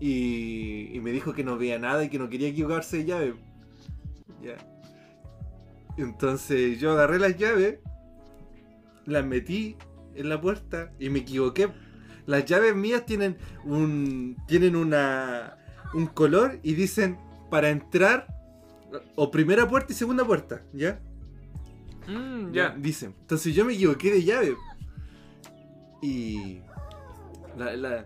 S5: Y, y me dijo que no veía nada y que no quería equivocarse de llave. Ya. Entonces yo agarré las llaves, las metí en la puerta y me equivoqué. Las llaves mías tienen un tienen una un color y dicen para entrar o primera puerta y segunda puerta, ¿ya?
S4: Mm,
S5: Ya, dicen. Entonces yo me equivoqué de llave. Y. La, la-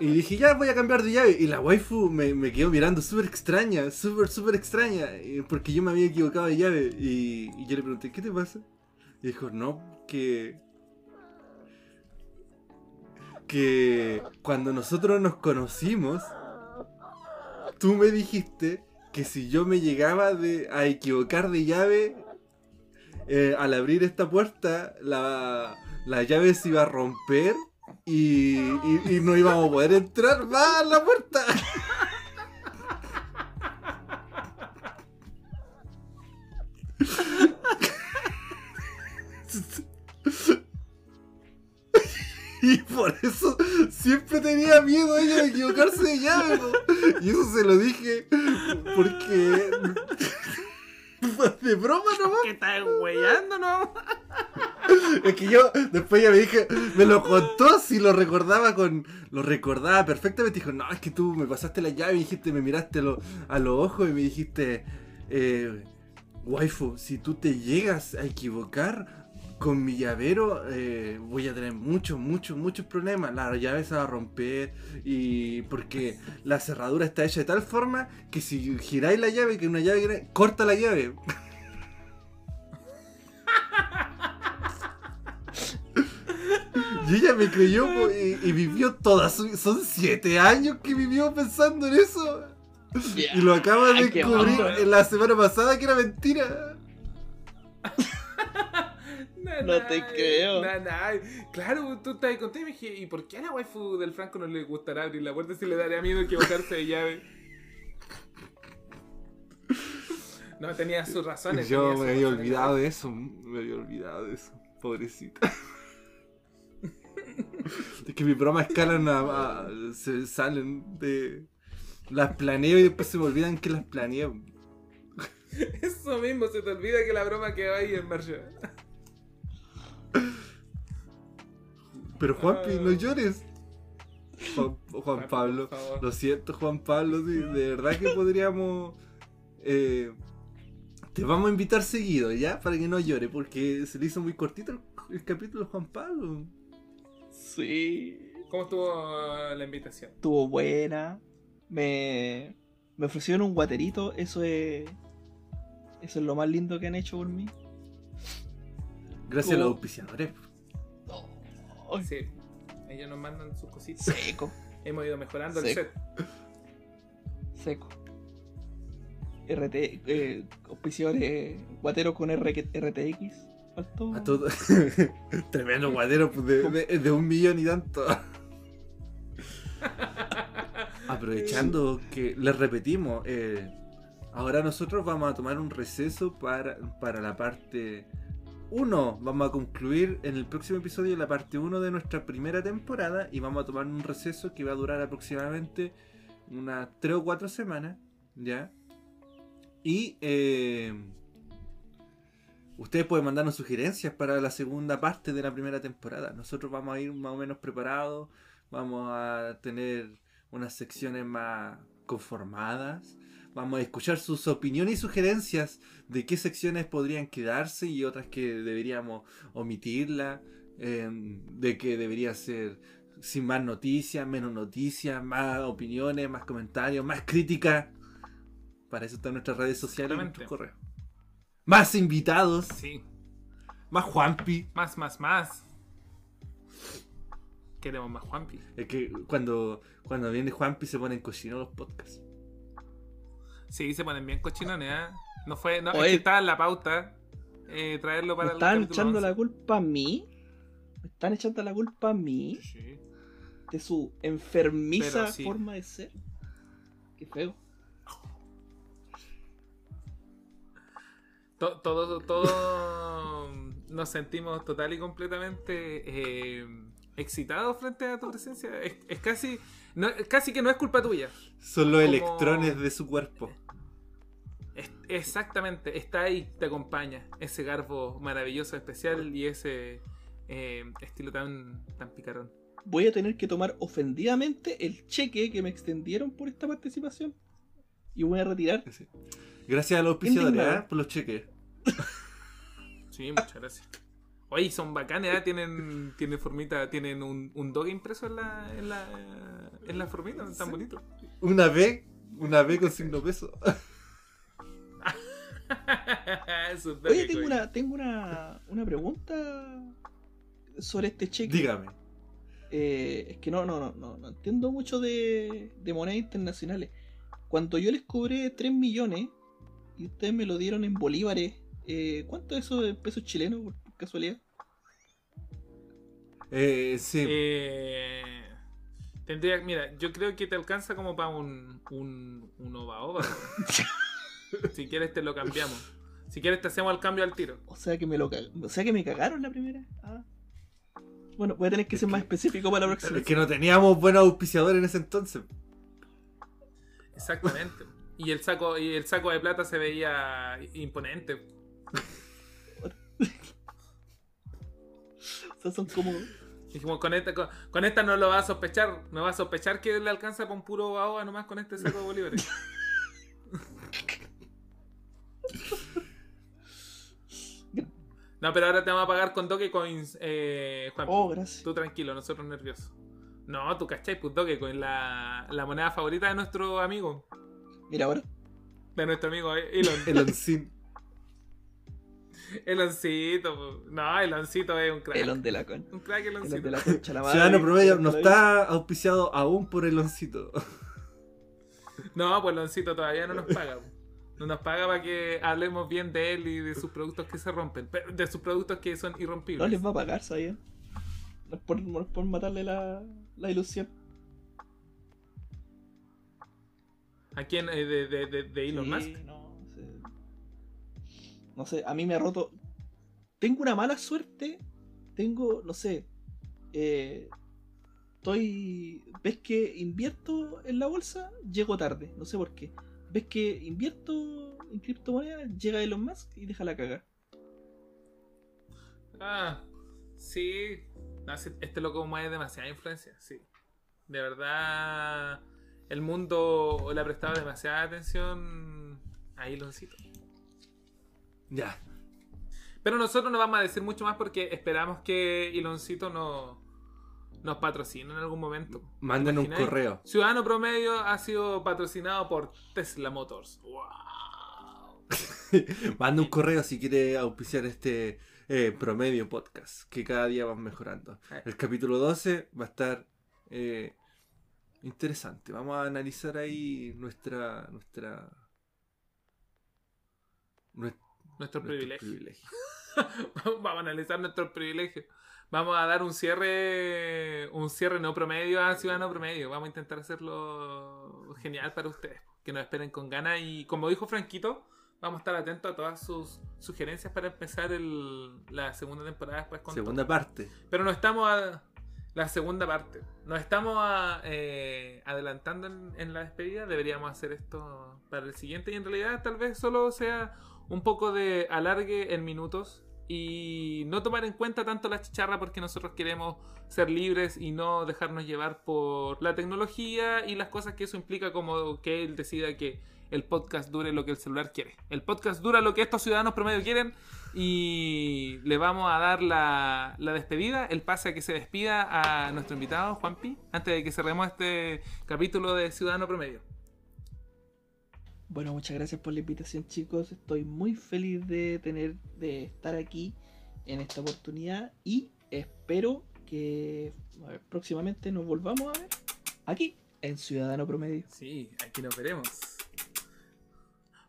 S5: Y dije, ya voy a cambiar de llave. Y la waifu me, me quedó mirando súper extraña, súper, súper extraña. eh, Porque yo me había equivocado de llave. Y, y yo le pregunté, ¿qué te pasa? Y dijo, no, que. Que cuando nosotros nos conocimos, tú me dijiste que si yo me llegaba de, a equivocar de llave, eh, al abrir esta puerta, la, la llave se iba a romper y, y- no íbamos a poder entrar más a la puerta. Y por eso siempre tenía miedo ella de equivocarse de llave. po. Y eso se lo dije porque... De broma nomás.
S4: ¿Qué estás weyando, no?
S5: Es que yo después ya me dije, me lo contó si lo recordaba con. Lo recordaba perfectamente. Dijo, no, es que tú me pasaste la llave y dijiste, me miraste a, lo- a los ojos y me dijiste, eh, waifu, si tú te llegas a equivocar con mi llavero, eh, voy a tener muchos, muchos, muchos problemas. La llave se va a romper y porque la cerradura está hecha de tal forma que si giráis la llave, que una llave corta la llave. Y ella me creyó y, y vivió toda su Son siete años que vivió pensando en eso. Y lo acaba de
S6: Ay,
S5: descubrir en la semana pasada que era mentira.
S6: No te creo.
S4: Nanay. Claro, tú estás contigo y me dije, ¿y por qué a la waifu del Franco no le gustará abrir la puerta si le daría miedo equivocarse de llave? No, tenía sus razones.
S5: Yo
S4: tenía
S5: me había
S4: razones.
S5: olvidado de eso. Me había olvidado de eso. Pobrecita. Es que mis bromas escalan a, a- se salen de. Las planeo y después se me olvidan que las planeo.
S4: Eso mismo, se te olvida que la broma quedó ahí en marcha.
S5: Pero Juanpi,
S4: Ah.
S5: no llores. Juan, Juan Pablo. Lo siento, Juan Pablo. sí, de verdad que podríamos. eh, te vamos a invitar seguido, ¿ya? Para que no llore, porque se le hizo muy cortito el, el capítulo de Juan Pablo.
S6: Sí.
S4: ¿Cómo estuvo la invitación?
S6: Estuvo buena. Me, me ofrecieron un guaterito. Eso es. Eso es lo más lindo que han hecho por mí.
S5: Gracias a los
S6: Oh.
S5: auspiciadores.
S6: Ay,
S4: Sí. Ellos nos mandan sus cositas.
S6: Seco,
S4: Hemos ido mejorando el set.
S6: seco. RT, eh, auspiciadores guateros con R- RTX. Faltó.
S5: A todo. Tremendo guadero pues, de, de- de un millón y tanto. Aprovechando que les repetimos, eh, ahora nosotros vamos a tomar un receso para, para la parte 1 vamos a concluir en el próximo episodio la parte 1 de nuestra primera temporada y vamos a tomar un receso que va a durar aproximadamente unas 3 o 4 semanas, ¿ya? Y eh, ustedes pueden mandarnos sugerencias para la segunda parte de la primera temporada. Nosotros vamos a ir más o menos preparados, vamos a tener unas secciones más conformadas. Vamos a escuchar sus opiniones y sugerencias de qué secciones podrían quedarse y otras que deberíamos omitirla, eh, de que debería ser sin más noticias, menos noticias, más opiniones, más comentarios, más críticas. Para eso están nuestras redes sociales y nuestros correos. Más invitados,
S4: Sí.
S5: más Juanpi.
S4: Más, más, más. Queremos más Juanpi.
S5: Es que cuando, cuando viene Juanpi se ponen cochinos los podcasts.
S4: Sí, se ponen bien cochinones, ¿eh? No fue, no, es
S6: Oye.
S4: que estaba en la pauta eh, traerlo
S6: ¿Me
S4: para el
S6: están echando
S4: 11.
S6: la culpa a mí? ¿Me están echando la culpa a mí
S4: Sí.
S6: de su enfermiza
S4: sí.
S6: forma de ser? Qué feo.
S4: To- Todo, todo nos sentimos total y completamente eh, excitados frente a tu presencia. Es, es casi, no, casi que no es culpa tuya.
S5: Son los
S4: Como-
S5: electrones de su cuerpo.
S4: Es- exactamente, está ahí, te acompaña. Ese garbo maravilloso, especial y ese eh, estilo tan, tan picarón.
S6: Voy a tener que tomar ofendidamente el cheque que me extendieron por esta participación. Y voy a retirar.
S5: Sí. Gracias a los auspiciadores. ¿eh? por los cheques.
S4: Sí, muchas gracias. Oye, son bacanes, ¿eh? tienen, tienen formita, tienen un, un dog impreso en la, en la, en la formita, tan
S5: Sí.
S4: bonito.
S5: Una B, una B con signo peso.
S4: Es
S6: Oye, tengo una, tengo una, una pregunta sobre este cheque.
S5: Dígame.
S6: Eh, es que no, no, no, no, no entiendo mucho de, de monedas internacionales. Cuando yo les cobré 3 millones y ustedes me lo dieron en bolívares, eh, ¿cuánto es eso en pesos chilenos por, casualidad?
S5: Eh, sí.
S4: Eh, tendría, mira, yo creo que te alcanza como para un, un, un ova ova. si quieres te lo cambiamos. Si quieres te hacemos el cambio al tiro.
S6: O sea que me lo o sea que me cagaron la primera. Ah. Bueno, voy a tener que ser más específico para la próxima.
S5: es que no teníamos buenos auspiciadores en ese entonces.
S4: Exactamente. Y el saco, y el saco de plata se veía imponente.
S6: O sea, son como
S4: Dijimos, con esta, con, con esta no lo va a sospechar. No va a sospechar que le alcanza para un puro ova nomás con este saco de bolívares. No, pero ahora te vamos a pagar con Dogecoins, eh, Juan.
S6: Oh, gracias.
S4: Tú tranquilo, nosotros nerviosos. No, tú cachai, pues Dogecoin, la, la moneda favorita de nuestro amigo.
S6: Mira ahora.
S4: De nuestro amigo Elon.
S5: El oncín.
S4: Eloncito, pues. no, Eloncito es un crack.
S6: Elon de la con.
S4: Un crack
S6: de la concha la madre.
S5: Ciudadano promedio no está auspiciado aún por el oncito.
S4: No, pues Loncito todavía no nos paga. No nos paga para que hablemos bien de él y de sus productos que se rompen. pero De sus productos que son
S6: No
S4: irrompibles.
S6: les va a pagar, ¿sabían? No es por, no es por matarle la, la ilusión.
S4: ¿A quién? Eh, de, de, de, de Elon
S6: Sí,
S4: Musk?
S6: No. No sé, a mí me ha roto. Tengo una mala suerte. Tengo, no sé. eh, estoy. ¿Ves que invierto en la bolsa? Llego tarde, no sé por qué. ¿Ves que invierto en criptomonedas? Llega Elon Musk y deja la cagar.
S4: Ah, sí, este loco mueve demasiada influencia, sí. De verdad, el mundo le ha prestado demasiada atención a Eloncito.
S5: Ya.
S4: Pero nosotros no vamos a decir mucho más porque esperamos que Eloncito no, nos patrocine en algún momento.
S5: Manden un correo.
S4: Ciudadano Promedio ha sido patrocinado por Tesla Motors. ¡Wow!
S5: Manda un correo si quiere auspiciar este eh, promedio podcast, que cada día van mejorando. El capítulo 12 va a estar eh, interesante. Vamos a analizar ahí nuestra nuestra nues-
S4: Nuestro privilegio. Vamos a analizar nuestros privilegios. Vamos a dar un cierre, un cierre no promedio a Ciudadano Promedio. Vamos a intentar hacerlo genial para ustedes. Que nos esperen con ganas y como dijo Franquito, Vamos a estar atentos a todas sus sugerencias para empezar el- la segunda temporada después con
S5: Segunda parte.
S4: Pero no estamos a la segunda parte. Nos estamos a- eh, adelantando en, en la despedida. Deberíamos hacer esto para el siguiente. Y en realidad tal vez solo sea un poco de alargue en minutos. Y no tomar en cuenta tanto la chicharra porque nosotros queremos ser libres y no dejarnos llevar por la tecnología y las cosas que eso implica como que él decida que el podcast dure lo que el celular quiere. El podcast dura lo que estos ciudadanos promedio quieren y le vamos a dar la, la despedida, el pase a que se despida a nuestro invitado, Juanpi, antes de que cerremos este capítulo de Ciudadano Promedio.
S6: Bueno, muchas gracias por la invitación, chicos. Estoy muy feliz de tener, de estar aquí en esta oportunidad y espero que ver, próximamente nos volvamos a ver aquí en Ciudadano Promedio.
S4: Sí, aquí nos veremos.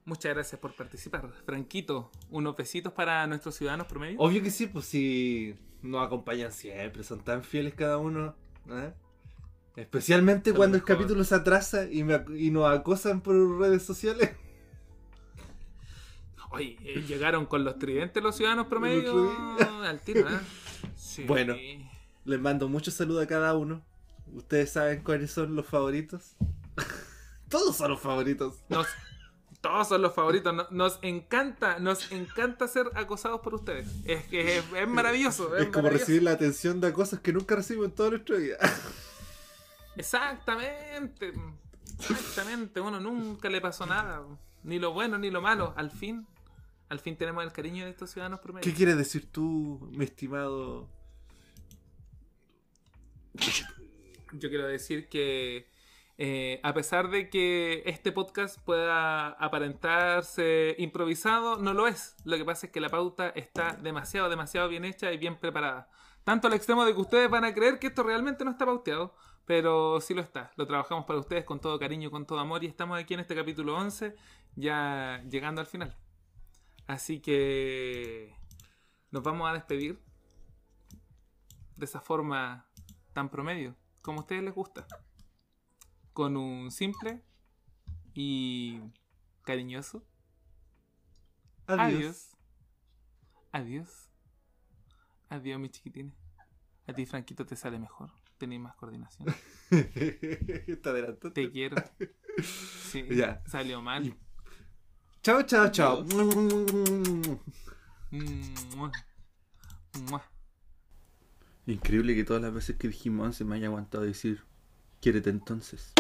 S4: Muchas gracias por participar. Franquito, unos besitos para nuestros ciudadanos promedio.
S5: Obvio que sí, pues si nos acompañan siempre, son tan fieles cada uno. ¿eh? Especialmente
S4: Son
S5: cuando el capítulo se atrasa y, me ac- y nos acosan por redes sociales.
S4: Oye, eh, llegaron con los tridentes los ciudadanos promedio al tiro, ¿eh? Sí.
S5: Bueno. Les mando muchos saludos a cada uno. Ustedes saben cuáles son los favoritos. Todos son los favoritos.
S4: Nos- todos son los favoritos. No- Nos encanta, nos encanta ser acosados por ustedes. Es que es, es maravilloso. Es,
S5: Es como
S4: maravilloso.
S5: recibir la atención de cosas que nunca recibimos en toda nuestra vida.
S4: Exactamente. Exactamente. Uno nunca le pasó nada. Ni lo bueno ni lo malo. Al fin, al fin tenemos el cariño de estos ciudadanos promedio.
S5: ¿Qué quieres decir tú, mi estimado?
S4: Yo quiero decir que eh, a pesar de que este podcast pueda aparentarse improvisado, no lo es. Lo que pasa es que la pauta está demasiado, demasiado bien hecha y bien preparada. Tanto al extremo de que ustedes van a creer que esto realmente no está pauteado, pero sí lo está. Lo trabajamos para ustedes con todo cariño, con todo amor y estamos aquí en este capítulo 11, ya llegando al final. Así que nos vamos a despedir de esa forma tan promedio, como a ustedes les gusta. Con un simple y cariñoso adiós. Adiós. Adiós, mis chiquitines. A ti, Franquito, te sale mejor. Tenés más coordinación.
S5: Te adelantaste.
S4: Te quiero. Sí,
S5: Ya.
S4: salió mal.
S5: Y- Chao, chao, chao.
S4: Mua.
S7: Increíble que todas las veces que dijimos 11 me haya aguantado decir, quiérete entonces.